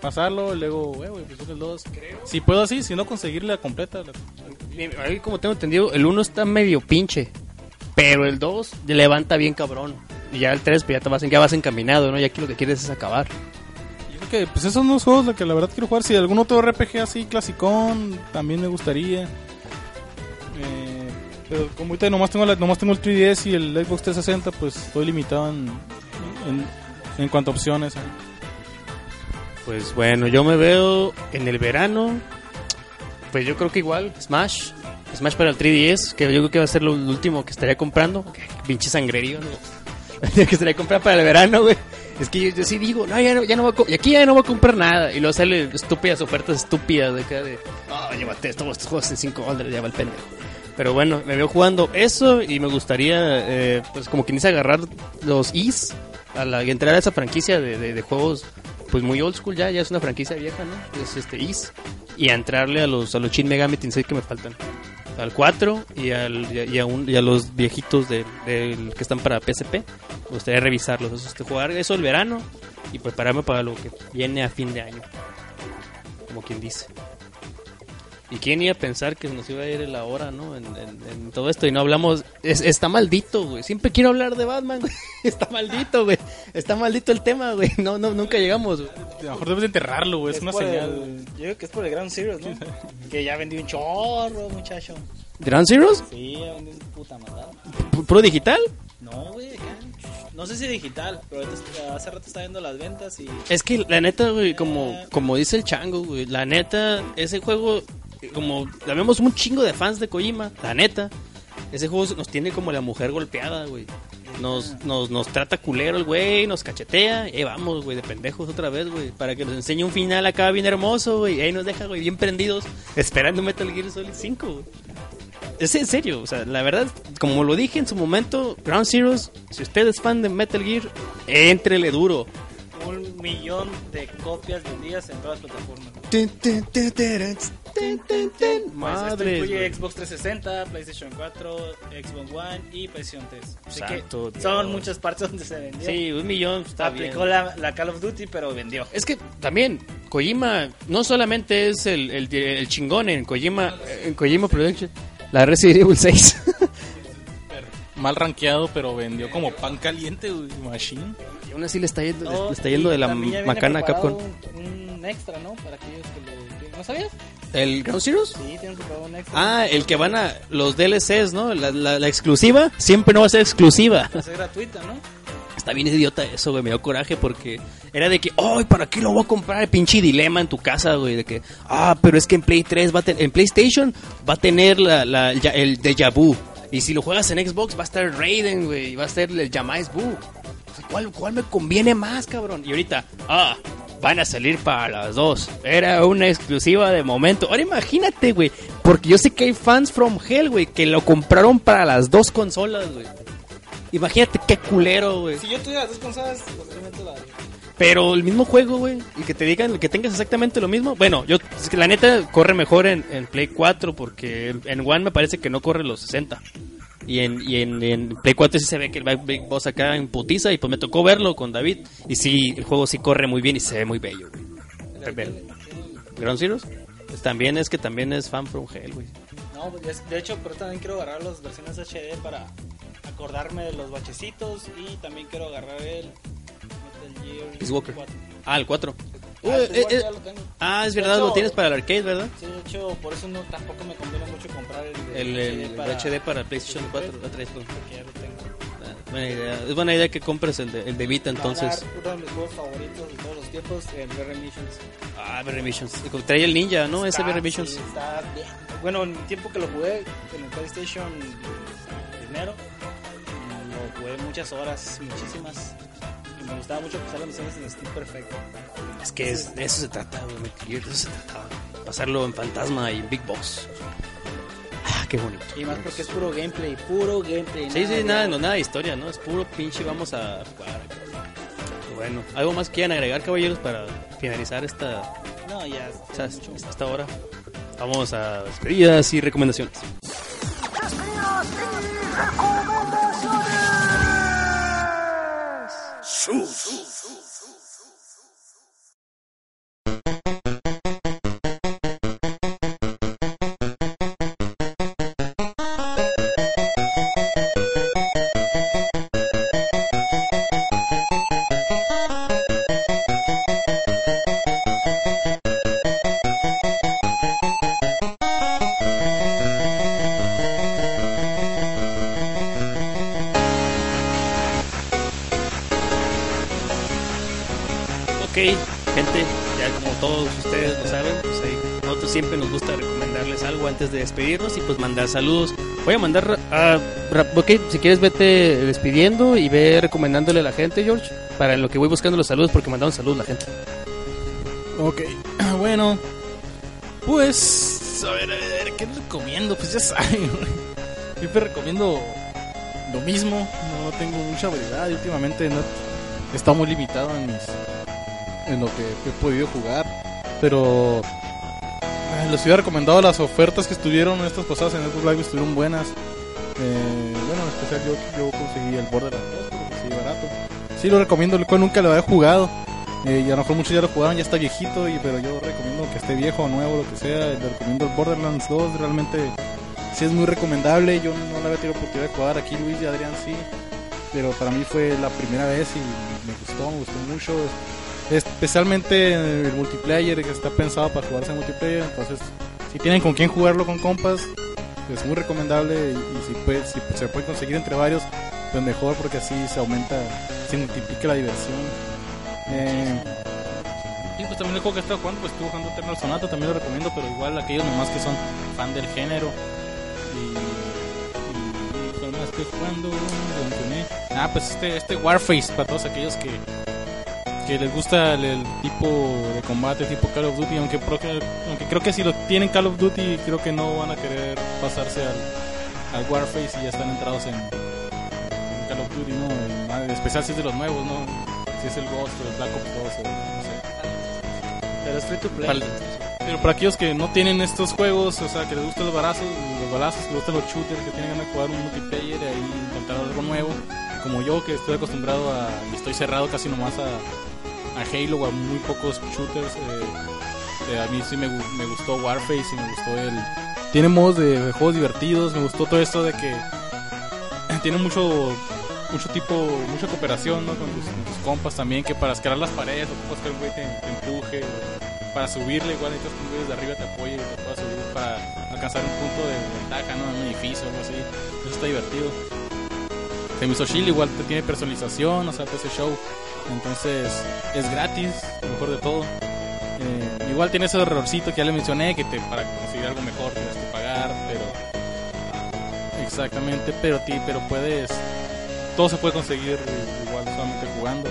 pasarlo, y luego, eh, güey, pues el 2. Si puedo así, si no conseguirle la completa. la- ahí como tengo entendido, el 1 está medio pinche. Pero el 2 levanta bien cabrón. Y ya el 3 pues ya, te vas, ya vas encaminado, ¿no? Ya aquí lo que quieres es acabar. Yo creo que pues esos son los juegos de que la verdad quiero jugar. Si algún otro RPG así, clasicón, también me gustaría. Eh, pero como ahorita nomás tengo, la, nomás tengo el 3DS y el Xbox 360, pues estoy limitado en, en, en cuanto a opciones. ¿eh? Pues bueno, yo me veo en el verano. Pues yo creo que igual, Smash. Smash para el 3DS, que yo creo que va a ser lo último que estaría comprando. Qué Pinche sangrerío, ¿no? que estaría comprando para el verano, güey. Es que yo, sí digo, no, ya no, ya no voy a y aquí ya no voy a comprar nada. Y luego sale estúpidas ofertas estúpidas de acá de, oh, llévate todos estos juegos en 5 dólares, ya va el pendejo. Pero bueno, me veo jugando eso y me gustaría, eh, pues como quien dice, agarrar los Is a la, entrar a esa franquicia de, juegos, pues muy old school ya, ya es una franquicia vieja, ¿no? Es este Is. Y a entrarle a los, a los Shin Megami que me faltan. Al 4 y, al, y, a, un- y a los viejitos del que están para PSP. Me gustaría revisarlos. Eso, este, jugar eso el verano y prepararme para lo que viene a fin de año. Como quien dice. ¿Y quién iba a pensar que nos iba a ir la hora, no? En, en- en todo esto. Y no hablamos. es- está maldito, güey. Siempre quiero hablar de Batman, güey. Está maldito, güey. Está maldito el tema, güey. No, no, nunca llegamos, güey. A lo mejor debes de enterrarlo, güey. Es, una señal. el- yo creo que es por el Ground Zero, ¿no? que ya vendió un chorro, muchacho. ¿Grand Zeroes? Sí, ya vendió un puta madre. ¿Pu- ¿Puro digital? No, güey. No sé si digital, pero hace rato está viendo las ventas y. Es que la neta, güey, como, como dice el chango, güey, la neta, ese juego, eh, como sabemos un chingo de fans de Kojima, la neta, ese juego nos tiene como la mujer golpeada, güey. Nos, nos, nos trata culero el güey, nos cachetea, y ahí vamos, güey, de pendejos otra vez, güey, para que nos enseñe un final acá bien hermoso, güey, y ahí nos deja, güey, bien prendidos, esperando Metal Gear Solid 5, güey. Es en serio, o sea, la verdad, como lo dije en su momento, Ground Zeroes, si usted es fan de Metal Gear, entrele duro. Un millón de copias vendidas en todas las plataformas. Tin, tin. Pues esto Madre. incluye Xbox 360, PlayStation 4, Xbox One y PlayStation 3. Así Santo que Dios. son muchas partes donde se vendió. Sí, un millón está Aplicó bien. la, la Call of Duty, pero vendió. Es que también Kojima no solamente es el, el, el chingón en Kojima, en Kojima Production, la Resident Evil 6. Mal rankeado, pero vendió como pan caliente, güey. Machine. y aún así le está yendo, No, le está yendo de la macana a Capcom. Un, un extra, ¿no? Para aquellos que lo. que- ¿No sabías? ¿El Ground Zeroes? Sí, tienen preparado un extra. Ah, el que van a los DLCs, ¿no? La, la, la exclusiva siempre no va a ser exclusiva. Va a ser gratuita, ¿no? Está bien idiota eso, güey. Me dio coraje porque era de que, ay, ¿para qué lo voy a comprar? El pinche dilema en tu casa, güey. De que, ah, pero es que en Play 3 va a tener, en PlayStation va a tener la, la- ya- el Deja Vu. Y si lo juegas en Xbox va a estar Raiden, güey. Va a estar el Yamais Vu. O sea, ¿cuál, ¿Cuál me conviene más, cabrón? Y ahorita, ah, van a salir para las dos. Era una exclusiva de momento. Ahora imagínate, güey. Porque yo sé que hay fans from Hell, güey, que lo compraron para las dos consolas, güey. Imagínate qué culero, güey. Si yo tuviera las dos consolas, posiblemente la. Pero el mismo juego, güey. Y que te digan que tengas exactamente lo mismo. Bueno, yo, es que la neta corre mejor en, Play 4 porque en, One me parece que no corre los 60. Y en, Play 4 sí se ve que el Big Boss acá en. Y pues me tocó verlo con David. Y sí, el juego sí corre muy bien y se ve muy bello, güey. ¿Ground Zeroes? Pues también es que también es fan from hell, güey. No, pues, es- de hecho, pero también quiero agarrar las versiones HD para acordarme de los bachecitos y también quiero agarrar el Peace Walker. 4. Ah, el 4. Ah, Uh, Peace eh, eh, ya lo tengo. ah, es verdad, hecho- lo tienes para el arcade, ¿verdad? Sí, de hecho, por eso no tampoco me conviene mucho comprar el, de El, el, HD para, HD para PlayStation 4. ah, tres, pues. porque ya lo tengo. Ah, Buena idea. Es buena idea que compres el de, el de Vita entonces. Uno de mis juegos favoritos de todos los tiempos, el Rare Missions. Ah, Berry Missions. Trae el ninja, ¿no? Ese Está- Berry Missions. sí, está bien. Bueno, en el tiempo que lo jugué en el PlayStation primero, lo jugué muchas horas, muchísimas. Y me gustaba mucho pasar las misiones en Steam Perfecto. Es que es- de eso se trata, güey. Metal Gear, de eso se trataba. Pasarlo en Fantasma y en Big Boss. Ah, qué bonito. Y más porque es puro gameplay, puro gameplay. Sí, sí, nada, no, nada de historia, ¿no? Es puro pinche, vamos a jugar. Bueno, ¿algo más quieran agregar, caballeros, para finalizar esta, No, ya. o sea, esta hora? Vamos a despedidas y recomendaciones. Ok, despedirnos y pues mandar saludos. Voy a mandar a... ok, si quieres vete despidiendo y ve recomendándole a la gente, George, para lo que voy buscando los saludos porque mandaron saludos la gente. Ok, bueno. Pues, a ver, a ver, ¿qué recomiendo? Pues ya saben, siempre recomiendo lo mismo. No tengo mucha variedad últimamente no estado muy limitado en, mis, en lo que he podido jugar. Pero les hubiera recomendado las ofertas que estuvieron estas pasadas en Xbox Live, estuvieron buenas. Eh, bueno, en especial yo, yo conseguí el Borderlands 2, pero conseguí barato. Sí, lo recomiendo, el cual nunca lo había jugado. Eh, y a lo mejor muchos ya lo jugaron, ya está viejito, y, pero yo recomiendo que esté viejo o nuevo, lo que sea. Le recomiendo el Borderlands 2, realmente sí es muy recomendable. Yo no le había tenido oportunidad de jugar aquí, Luis y Adrián sí. Pero para mí fue la primera vez y me gustó, me gustó mucho. Especialmente el multiplayer que está pensado para jugarse en multiplayer. Entonces, si tienen con quién jugarlo con compas, es muy recomendable. Y, si, puede, si se puede conseguir entre varios, pues mejor porque así se aumenta, se multiplica la diversión. Eh, y pues también el juego que estaba jugando, pues estuve jugando Eternal Sonata, también lo recomiendo, pero igual aquellos nomás que son fan del género. Y, y, y ¿cuál más estoy jugando? Ah, pues este, este Warface, para todos aquellos que, que les gusta el, el tipo de combate, tipo Call of Duty, aunque, aunque creo que si lo tienen Call of Duty, creo que no van a querer pasarse al, al Warface y ya están entrados en, en Call of Duty, ¿no? En- en especial si es de los nuevos, ¿no? Si es el Ghost o el Black Ops 2 o no sé. Pero es free to play. Para- Pero para aquellos que no tienen estos juegos, o sea, que les gustan los balazos, los balazos, que les gustan los shooters, que tienen ganas de jugar un multiplayer y ahí intentar algo nuevo, como yo que estoy acostumbrado a, y estoy cerrado casi nomás a, a Halo o a muy pocos shooters, eh, eh, a mí sí me, me gustó Warface y me gustó el... Tiene modos de, juegos divertidos, me gustó todo esto de que tiene mucho mucho tipo, mucha cooperación ¿no? con, tus, compas también, que para escalar las paredes ocupas que el güey te, empuje, o para subirle igual necesitas que un güey desde arriba te apoye y te pueda subir para alcanzar un punto de ventaja, ¿no? Un edificio o algo así. Eso está divertido. Me hizo chill, igual te tiene personalización, o sea, PC Show. Entonces es gratis, mejor de todo. Eh, igual tiene ese errorcito que ya le mencioné, que te, para conseguir algo mejor tienes que pagar, pero... Exactamente, pero, ti, pero puedes... Todo se puede conseguir igual solamente jugando.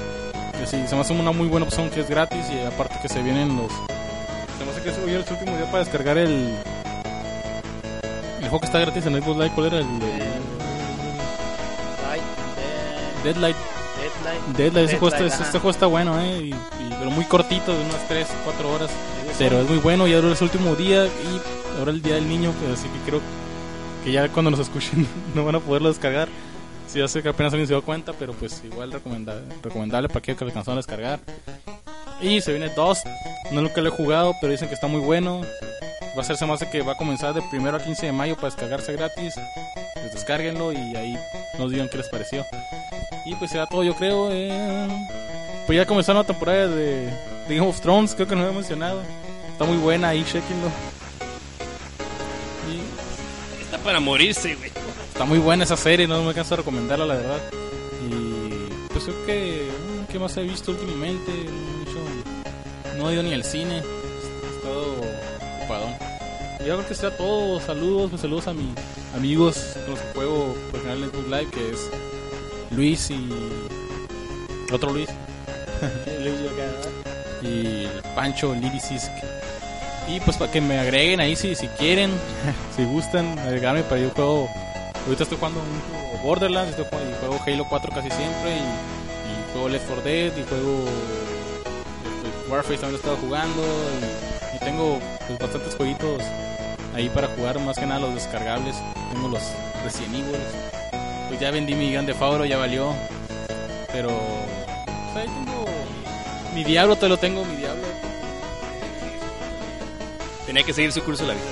Sí, se me hace una muy buena opción que es gratis y aparte que se vienen los... Se me hace que es el último día para descargar el... El juego que está gratis en Xbox Live, ¿cuál era? El, Light, Dead- Deadlight. Deadlight. Deadlight, juego, está, este juego está bueno, ¿eh? Y, y- pero muy cortito, de unas 3, 4 horas. Pero es muy bueno, ya ahora es el último día y ahora el día del niño, pues, así que creo que ya cuando nos escuchen no van a poderlo descargar. Si hace que apenas alguien se dio cuenta, pero pues igual recomendable, recomendable para aquellos que lo alcanzaron a descargar. Y se viene 2, no nunca lo he jugado, pero dicen que está muy bueno. Va a ser, se me hace que va a comenzar de primero a 15 de mayo para descargarse gratis. Pues descárguenlo y ahí nos digan qué les pareció. Y pues será todo, yo creo. eh, Pues ya comenzó la temporada de, de Game of Thrones, creo que no lo he mencionado. Está muy buena ahí, chequenlo. Y Está para morirse, güey. está muy buena esa serie, no me canso de recomendarla, la verdad. Y pues creo que. mm, ¿Qué más he visto últimamente? No he ido ni al cine. He estado ocupadón. Y yo creo que sea todo. Saludos, pues, saludos a mis amigos con los que juego por general en Xbox Live, que es Luis y. Otro Luis. y el Pancho Lirisis. Y pues para que me agreguen ahí si, si quieren, si gustan, agregarme para yo juego. Ahorita estoy jugando mucho Borderlands, estoy jugando, y juego Halo 4 casi siempre, y, y juego Left 4 Dead, y juego este, Warface también lo he estado jugando, y, y tengo pues, bastantes jueguitos ahí para jugar, más que nada los descargables. Tengo los Resident Evil. Pues ya vendí mi Grande Fauro, ya valió. Pero pues, ahí tengo mi Diablo, te lo tengo, mi Diablo. Tenía que seguir su curso la vida.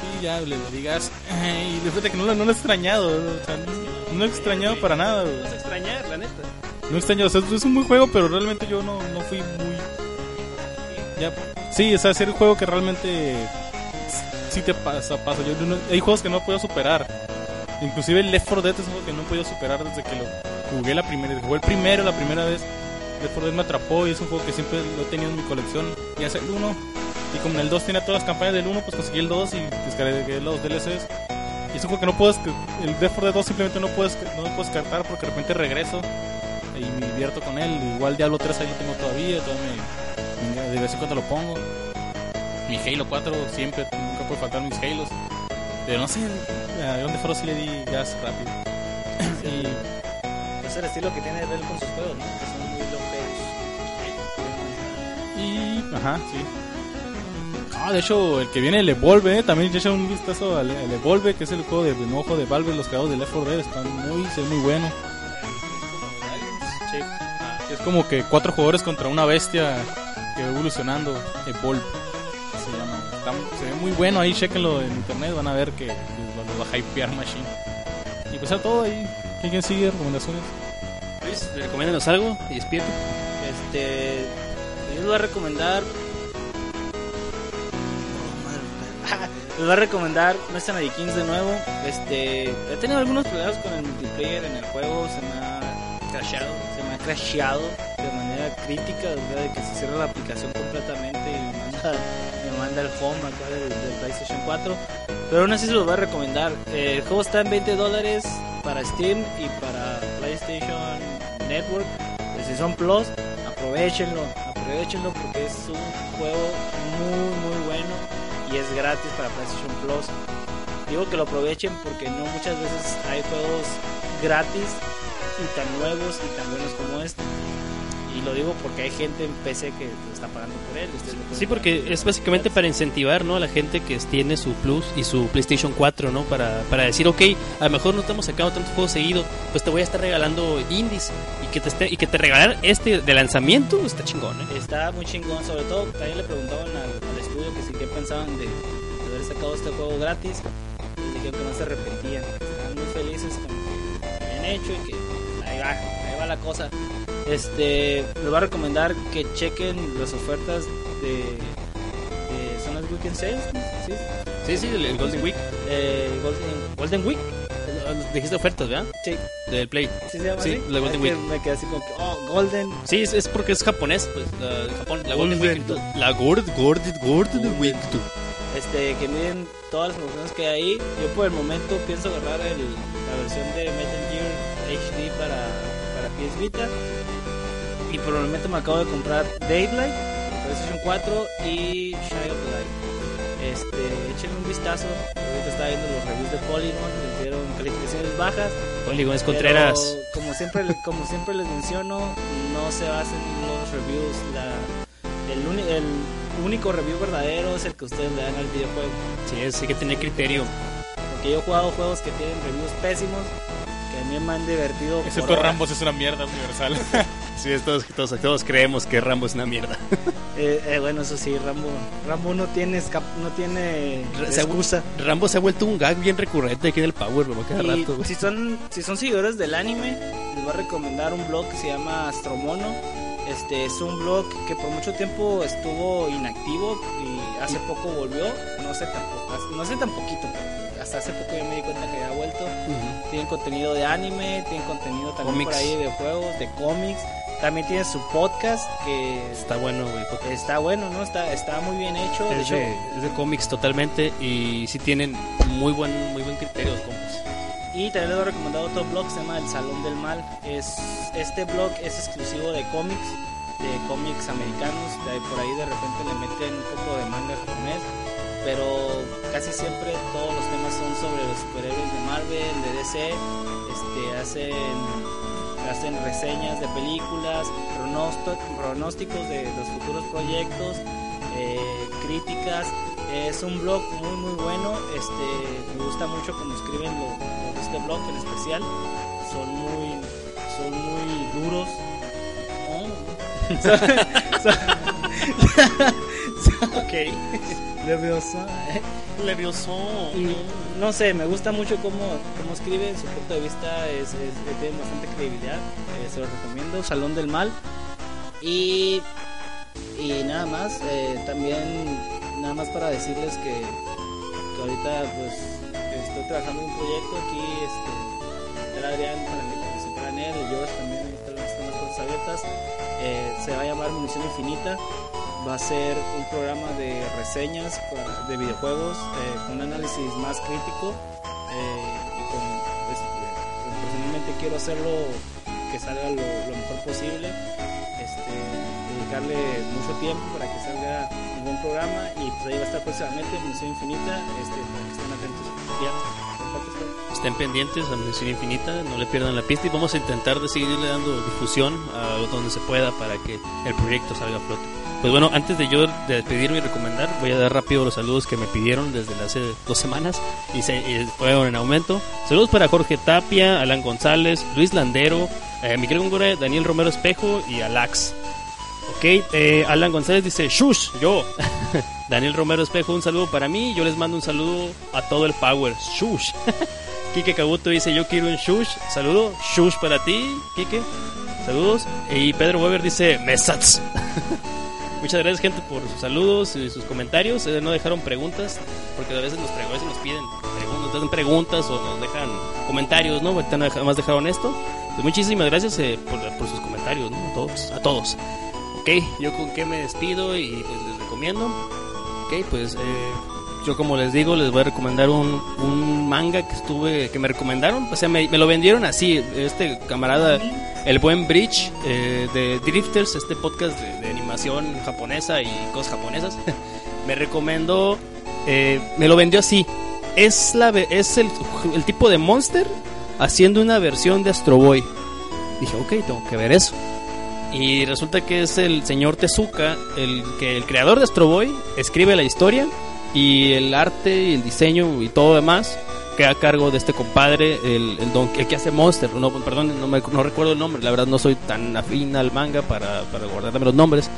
Sí, ya le, digas. Y después de que no, lo- no lo he extrañado. O sea, no, no lo he extrañado para nada. güey. Vas a extrañar, la neta. No he extrañado. O sea, es un buen juego, pero realmente yo no, no fui muy. Ya. Sí, o sea, es un juego que realmente. Sí te pasa, pasa. Yo no- hay juegos que no puedo superar. Inclusive el Left 4 Dead es juego que no he podido superar desde que lo jugué la primera Jugué el primero la primera vez. Left 4 Dead me atrapó y es un juego que siempre lo he tenido en mi colección. Y hace el 1. Y como el 2 tiene todas las campañas del 1, pues conseguí el 2 y descargué los DLCs. Y es un juego que no puedes. El Left 4 Dead 2 simplemente no puedes, no lo puedes cartar porque de repente regreso y me divierto con él. Igual Diablo 3 ahí lo tengo todavía, todavía me- de vez en cuando lo pongo. Mi Halo 4 siempre, nunca puede faltar mis Halos. Pero no sé, a Grande Foro sí le di gas rápido. y, Es el estilo que tiene Red con sus juegos, ¿no? Que son muy long y, ajá, sí. Ah, de hecho, el que viene, el Evolve, eh, también ya eché un vistazo al el Evolve, que es el juego de el nuevo juego de Valve, los creadores de Left 4 Dead, está muy, se muy bueno. Sí. Es como que cuatro jugadores contra una bestia que va evolucionando, Evolve se llama. Está- muy bueno ahí, chequenlo en internet, van a ver que lo, lo va a hypear Machine. Y pues a todo ahí, ¿quién sigue? ¿Recomendaciones? Luis, recomiéndanos algo y despierta. Este. Yo les voy a recomendar. Les voy a recomendar Mercenary Kings de nuevo. Este. He tenido algunos problemas con el multiplayer en el juego. Se me ha crasheado. Se me ha crasheado de manera crítica. sea, de que se cierra la aplicación completamente y me manda, me manda el home acá del, del PlayStation 4. Pero aún así se los voy a recomendar. El juego está en 20 dólares para Steam y para PlayStation Network. Si son Plus, aprovechenlo, aprovechenlo porque es un juego muy muy bueno y es gratis para PlayStation Plus. Digo que lo aprovechen porque no muchas veces hay juegos gratis y tan nuevos y tan buenos como este. Lo digo porque hay gente en PC que lo está pagando por él. lo Sí, porque es básicamente para incentivar ¿no? a la gente que tiene su Plus y su PlayStation 4, ¿no? Para, para decir, ok, a lo mejor no estamos sacando tantos juegos seguidos, pues te voy a estar regalando indies y que te esté, y que te regalar este de lanzamiento está chingón, ¿eh? Está muy chingón, sobre todo también le preguntaban al, al estudio que si qué pensaban de, de haber sacado este juego gratis. Y dijeron que no se arrepentían, que estaban muy felices con que está bien hecho y que ahí va, ahí va la cosa. Este, les voy a recomendar que chequen las ofertas de, de son las Weekend Sales, ¿sí? Sí, sí, el, el Golden Week. Eh, Golden, Golden Week, dijiste ofertas, ¿verdad? Sí, Del Play. ¿sí se llama Sí, así? la Golden Es que Week. me quedé así como que, oh, Golden. Sí, es, es porque es japonés, pues, la, Japón, la Golden Golden. Week. La Gord, Gord, Golden Week. tú. este, que miren todas las promociones que hay ahí. Yo por el momento pienso agarrar el, la versión de Metal Gear HD para, para PS Vita. Y por el momento me acabo de comprar Daylight, PlayStation 4 y Shy of the Light. Este, échenle un vistazo. Ahorita estaba viendo los reviews de Polygon, les dieron calificaciones bajas. Polygon es Contreras. Como siempre, como siempre les menciono, no se basen en los reviews. La, el, el único review verdadero es el que ustedes le dan al videojuego. Sí, es, hay que tener criterio. Porque yo he jugado juegos que tienen reviews pésimos, mí me han divertido. Excepto. Rambos es una mierda universal. Sí, es todos, todos, todos creemos que Rambo es una mierda. Eh, eh, bueno, eso sí, Rambo, Rambo no tiene escap- no tiene excusa. Rambo se ha vuelto un gag bien recurrente aquí en el Power, güey, cada Y rato. si son si son seguidores del anime, les voy a recomendar un blog que se llama Astromono. Este es un blog que por mucho tiempo estuvo inactivo y hace poco volvió. No sé tampoco, no sé tan poquito, pero hasta hace poco ya me di cuenta que había vuelto. Ujú. Tienen contenido de anime, tienen contenido también por Cómics. ahí de videojuegos, de cómics. También tiene su podcast que Está bueno, güey. está bueno, ¿no? Está, está muy bien hecho. De Es hecho, de, es de cómics totalmente y sí tienen muy buen, muy buen criterio los compas. Y también les voy a recomendar otro blog se llama El Salón del Mal. Es, este blog es exclusivo de cómics, de cómics americanos. De por ahí de repente le meten un poco de manga japonés. Pero casi siempre todos los temas son sobre los superhéroes de Marvel, de DC. Este, hacen, hacen reseñas de películas, pronósticos de los futuros proyectos, eh, críticas. Es un blog muy muy bueno. Este, me gusta mucho cómo escriben los, los de este blog en especial. Son muy son muy duros. Oh. Ok. Leviosa. Levioso. Y no sé, me gusta mucho cómo, cómo escribe, su punto de vista es, es- tiene bastante credibilidad, eh, se lo recomiendo, Salón del Mal. Y, y nada más, eh, también nada más para decirles que, que ahorita pues estoy trabajando en un proyecto aquí, este, el Adrián para que participaran en él, el George también, están las- puertas abiertas. Eh, se va a llamar Munición Infinita va a ser un programa de reseñas de videojuegos eh, con un análisis más crítico eh, y con pues, eh, personalmente quiero hacerlo que salga lo, mejor posible este, dedicarle mucho tiempo para que salga un buen programa y pues ahí va a estar próximamente Munición Infinita este, para que estén atentos ya. Estén pendientes a Misión Infinita, no le pierdan la pista y vamos a intentar de seguirle dando difusión a donde se pueda para que el proyecto salga a flote. Pues bueno, antes de yo de despedirme y recomendar, voy a dar rápido los saludos que me pidieron desde hace dos semanas y, se, y fueron en aumento. Saludos para Jorge Tapia, Alan González, Luis Landero, eh, Miguel Góngora, Daniel Romero Espejo y Alax. Ok, eh, Alan González dice, Shush, yo. Daniel Romero Espejo, un saludo para mí. Yo les mando un saludo a todo el Power. Shush. Kike Kabuto dice, yo quiero un Shush. Saludo. Shush para ti, Kike. Saludos. Y Pedro Weber dice, Mesats. Muchas gracias gente por sus saludos y sus comentarios. Eh, no dejaron preguntas, porque a veces nos, piden nos hacen preguntas o nos dejan comentarios, ¿no? Ahorita no deja- más dejaron esto. Pues muchísimas gracias eh, por, por sus comentarios, ¿no? A todos, a todos. Ok, yo con qué me despido y pues les recomiendo. Ok, pues eh, yo como les digo, les voy a recomendar un, un manga que estuve, que me recomendaron. O sea, me, me lo vendieron así, este camarada, el buen Bridge eh, de Drifters, este podcast de, de animación japonesa y cosas japonesas. me recomendó, eh, me lo vendió así. Es, la, es el, el tipo de monster haciendo una versión de Astro Boy. Dije, ok, tengo que ver eso. Y resulta que es el señor Tezuka, el que el creador de Astro Boy, escribe la historia y el arte y el diseño y todo demás queda a cargo de este compadre, el, el, don, el que hace Monster. No, perdón, no, me, no recuerdo el nombre, la verdad no soy tan afín al manga para, para guardarme los nombres.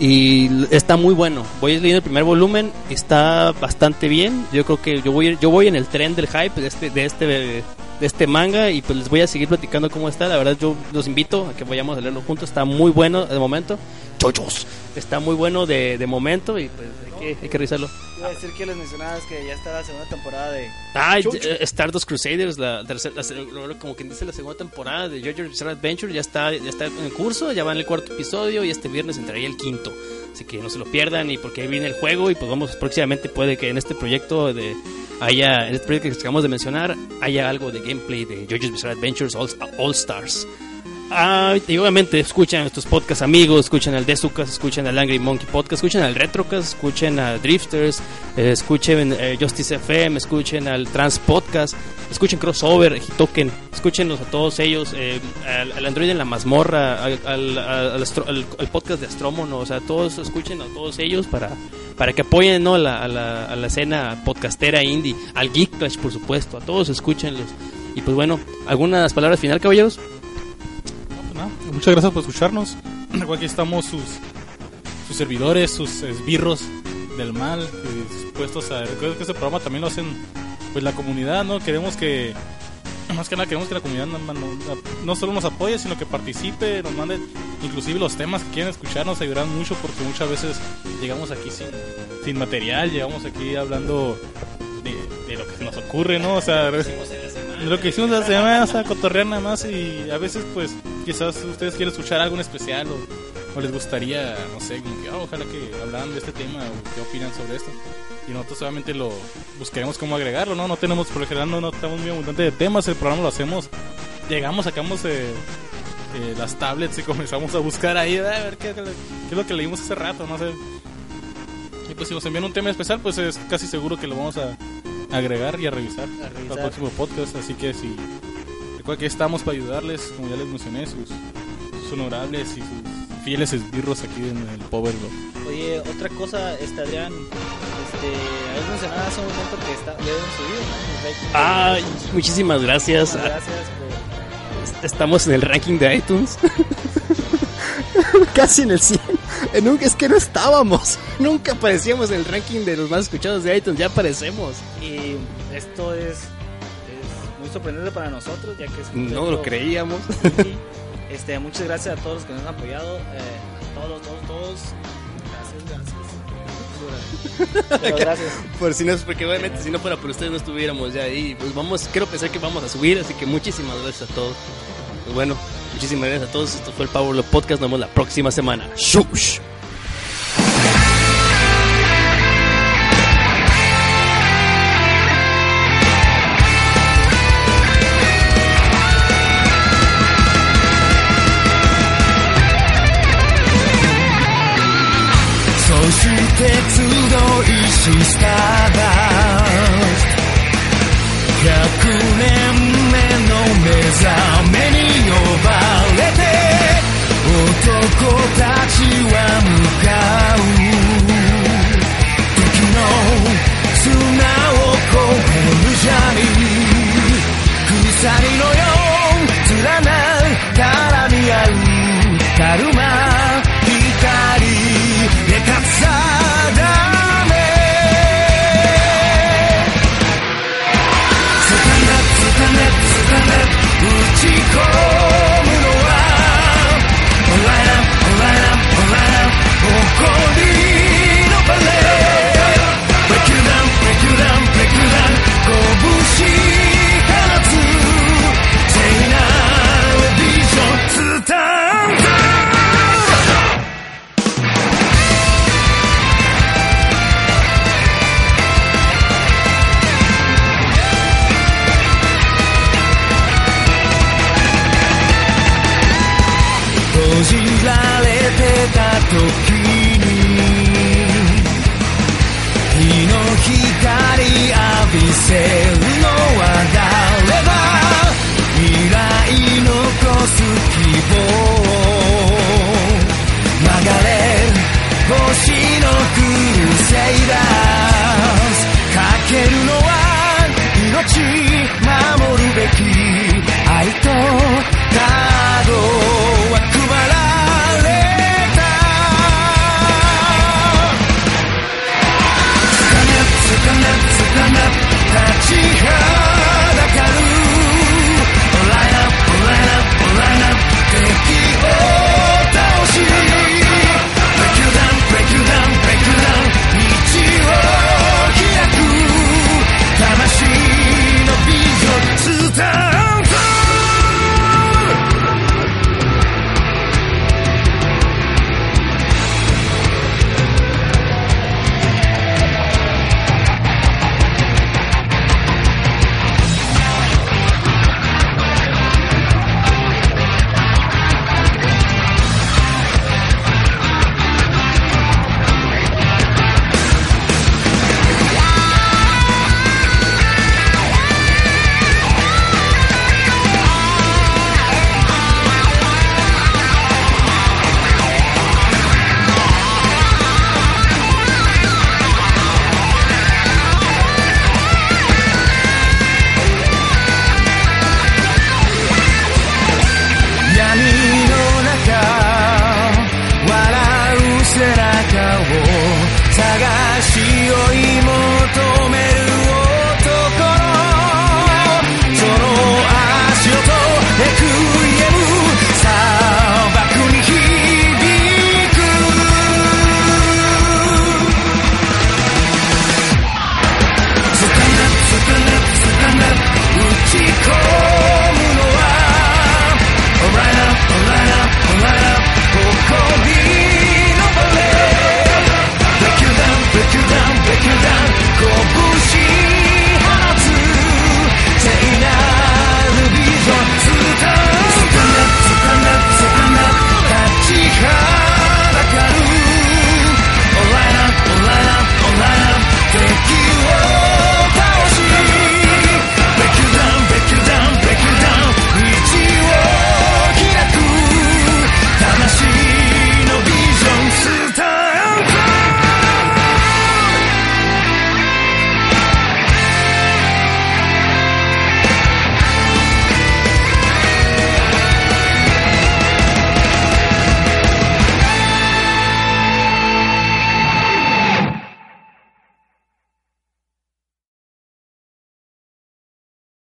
Y está muy bueno. Voy leyendo el primer volumen, está bastante bien. Yo creo que yo voy, yo voy en el tren del hype de este, de este, de este manga y pues les voy a seguir platicando cómo está. La verdad yo los invito a que vayamos a leerlo juntos. Está muy bueno de momento. chochos. Está muy bueno de, de momento y pues que, hay que revisarlo. Iba a decir que les mencionabas que ya está la segunda temporada de. Ah, eh, Stardust Crusaders, la tercera, la se- como quien dice la segunda temporada de JoJo's Bizarre Adventure ya está, ya está en curso, ya va en el cuarto episodio y este viernes entraría el quinto. Así que no se lo pierdan y porque ahí viene el juego y pues vamos, próximamente puede que en este proyecto de haya, en este proyecto que acabamos de mencionar, haya algo de gameplay de JoJo's Bizarre Adventures All, All Stars. Ah, y obviamente escuchan estos podcasts amigos, escuchan al Desucas, escuchan al Angry Monkey Podcast, escuchen al Retrocast, escuchen a Drifters, eh, escuchen eh, Justice FM, escuchen al Trans Podcast, escuchen Crossover, Hitoken, escúchenlos a todos ellos, eh, al, Android en la mazmorra, al- al podcast de Astrómono, o sea, todos escuchen a todos ellos para, para que apoyen ¿no? la, a, la, a la escena podcastera indie, al Geek Clash por supuesto, a todos escúchenlos. Y pues bueno, ¿algunas palabras final, caballeros? Nada, muchas gracias por escucharnos. Aquí estamos sus, sus servidores, sus esbirros del mal, eh, dispuestos a... Recuerden que este programa también lo hacen pues la comunidad, ¿no? Queremos que... Más que nada queremos que la comunidad no solo nos apoye, sino que participe, nos mande inclusive los temas que quieren escuchar, nos ayudarán mucho porque muchas veces llegamos aquí sin, sin material, llegamos aquí hablando de, de lo que se nos ocurre, ¿no? O sea, lo que hicimos la semana, o sea, cotorrear nada más y a veces pues quizás ustedes quieren escuchar algo en especial o, o les gustaría, no sé, como que, "Ah, ojalá que hablaran de este tema o qué opinan sobre esto. Y nosotros solamente lo buscaremos cómo agregarlo, ¿no? No tenemos, por lo general no, no estamos muy abundantes de temas, el programa lo hacemos, llegamos, sacamos eh, eh, las tablets y comenzamos a buscar ahí, a ver qué, qué es lo que leímos hace rato, no sé. Y pues si nos envían un tema especial, pues es casi seguro que lo vamos a agregar y a revisar, A revisar. para el próximo podcast. Así que si recuerden que estamos para ayudarles, como ya les mencioné, sus, sus honorables y sus fieles esbirros aquí en el Power. Oye, otra cosa, este Adrián, este, habías mencionado hace un momento que está, ya habían subido, ¿no? Ay, muchísimas gracias. Muchas gracias por. Estamos en el ranking de iTunes. Casi en el 100. Nunca- Es que no estábamos. Nunca aparecíamos en el ranking de los más escuchados de iTunes. Ya aparecemos. Y esto es, es muy sorprendente para nosotros, ya que es un No lo creíamos. Este, muchas gracias a todos los que nos han apoyado, eh, a todos, todos, todos. Gracias, gracias. Pero gracias. Por si no es porque obviamente si no fuera por ustedes no estuviéramos ya ahí. Pues vamos, quiero pensar que vamos a subir, así que muchísimas gracias a todos. Pues bueno, muchísimas gracias a todos. Esto fue el Power Love Podcast. Nos vemos la próxima semana. Shush. そして集いしスターダスト100年目の目覚め 男た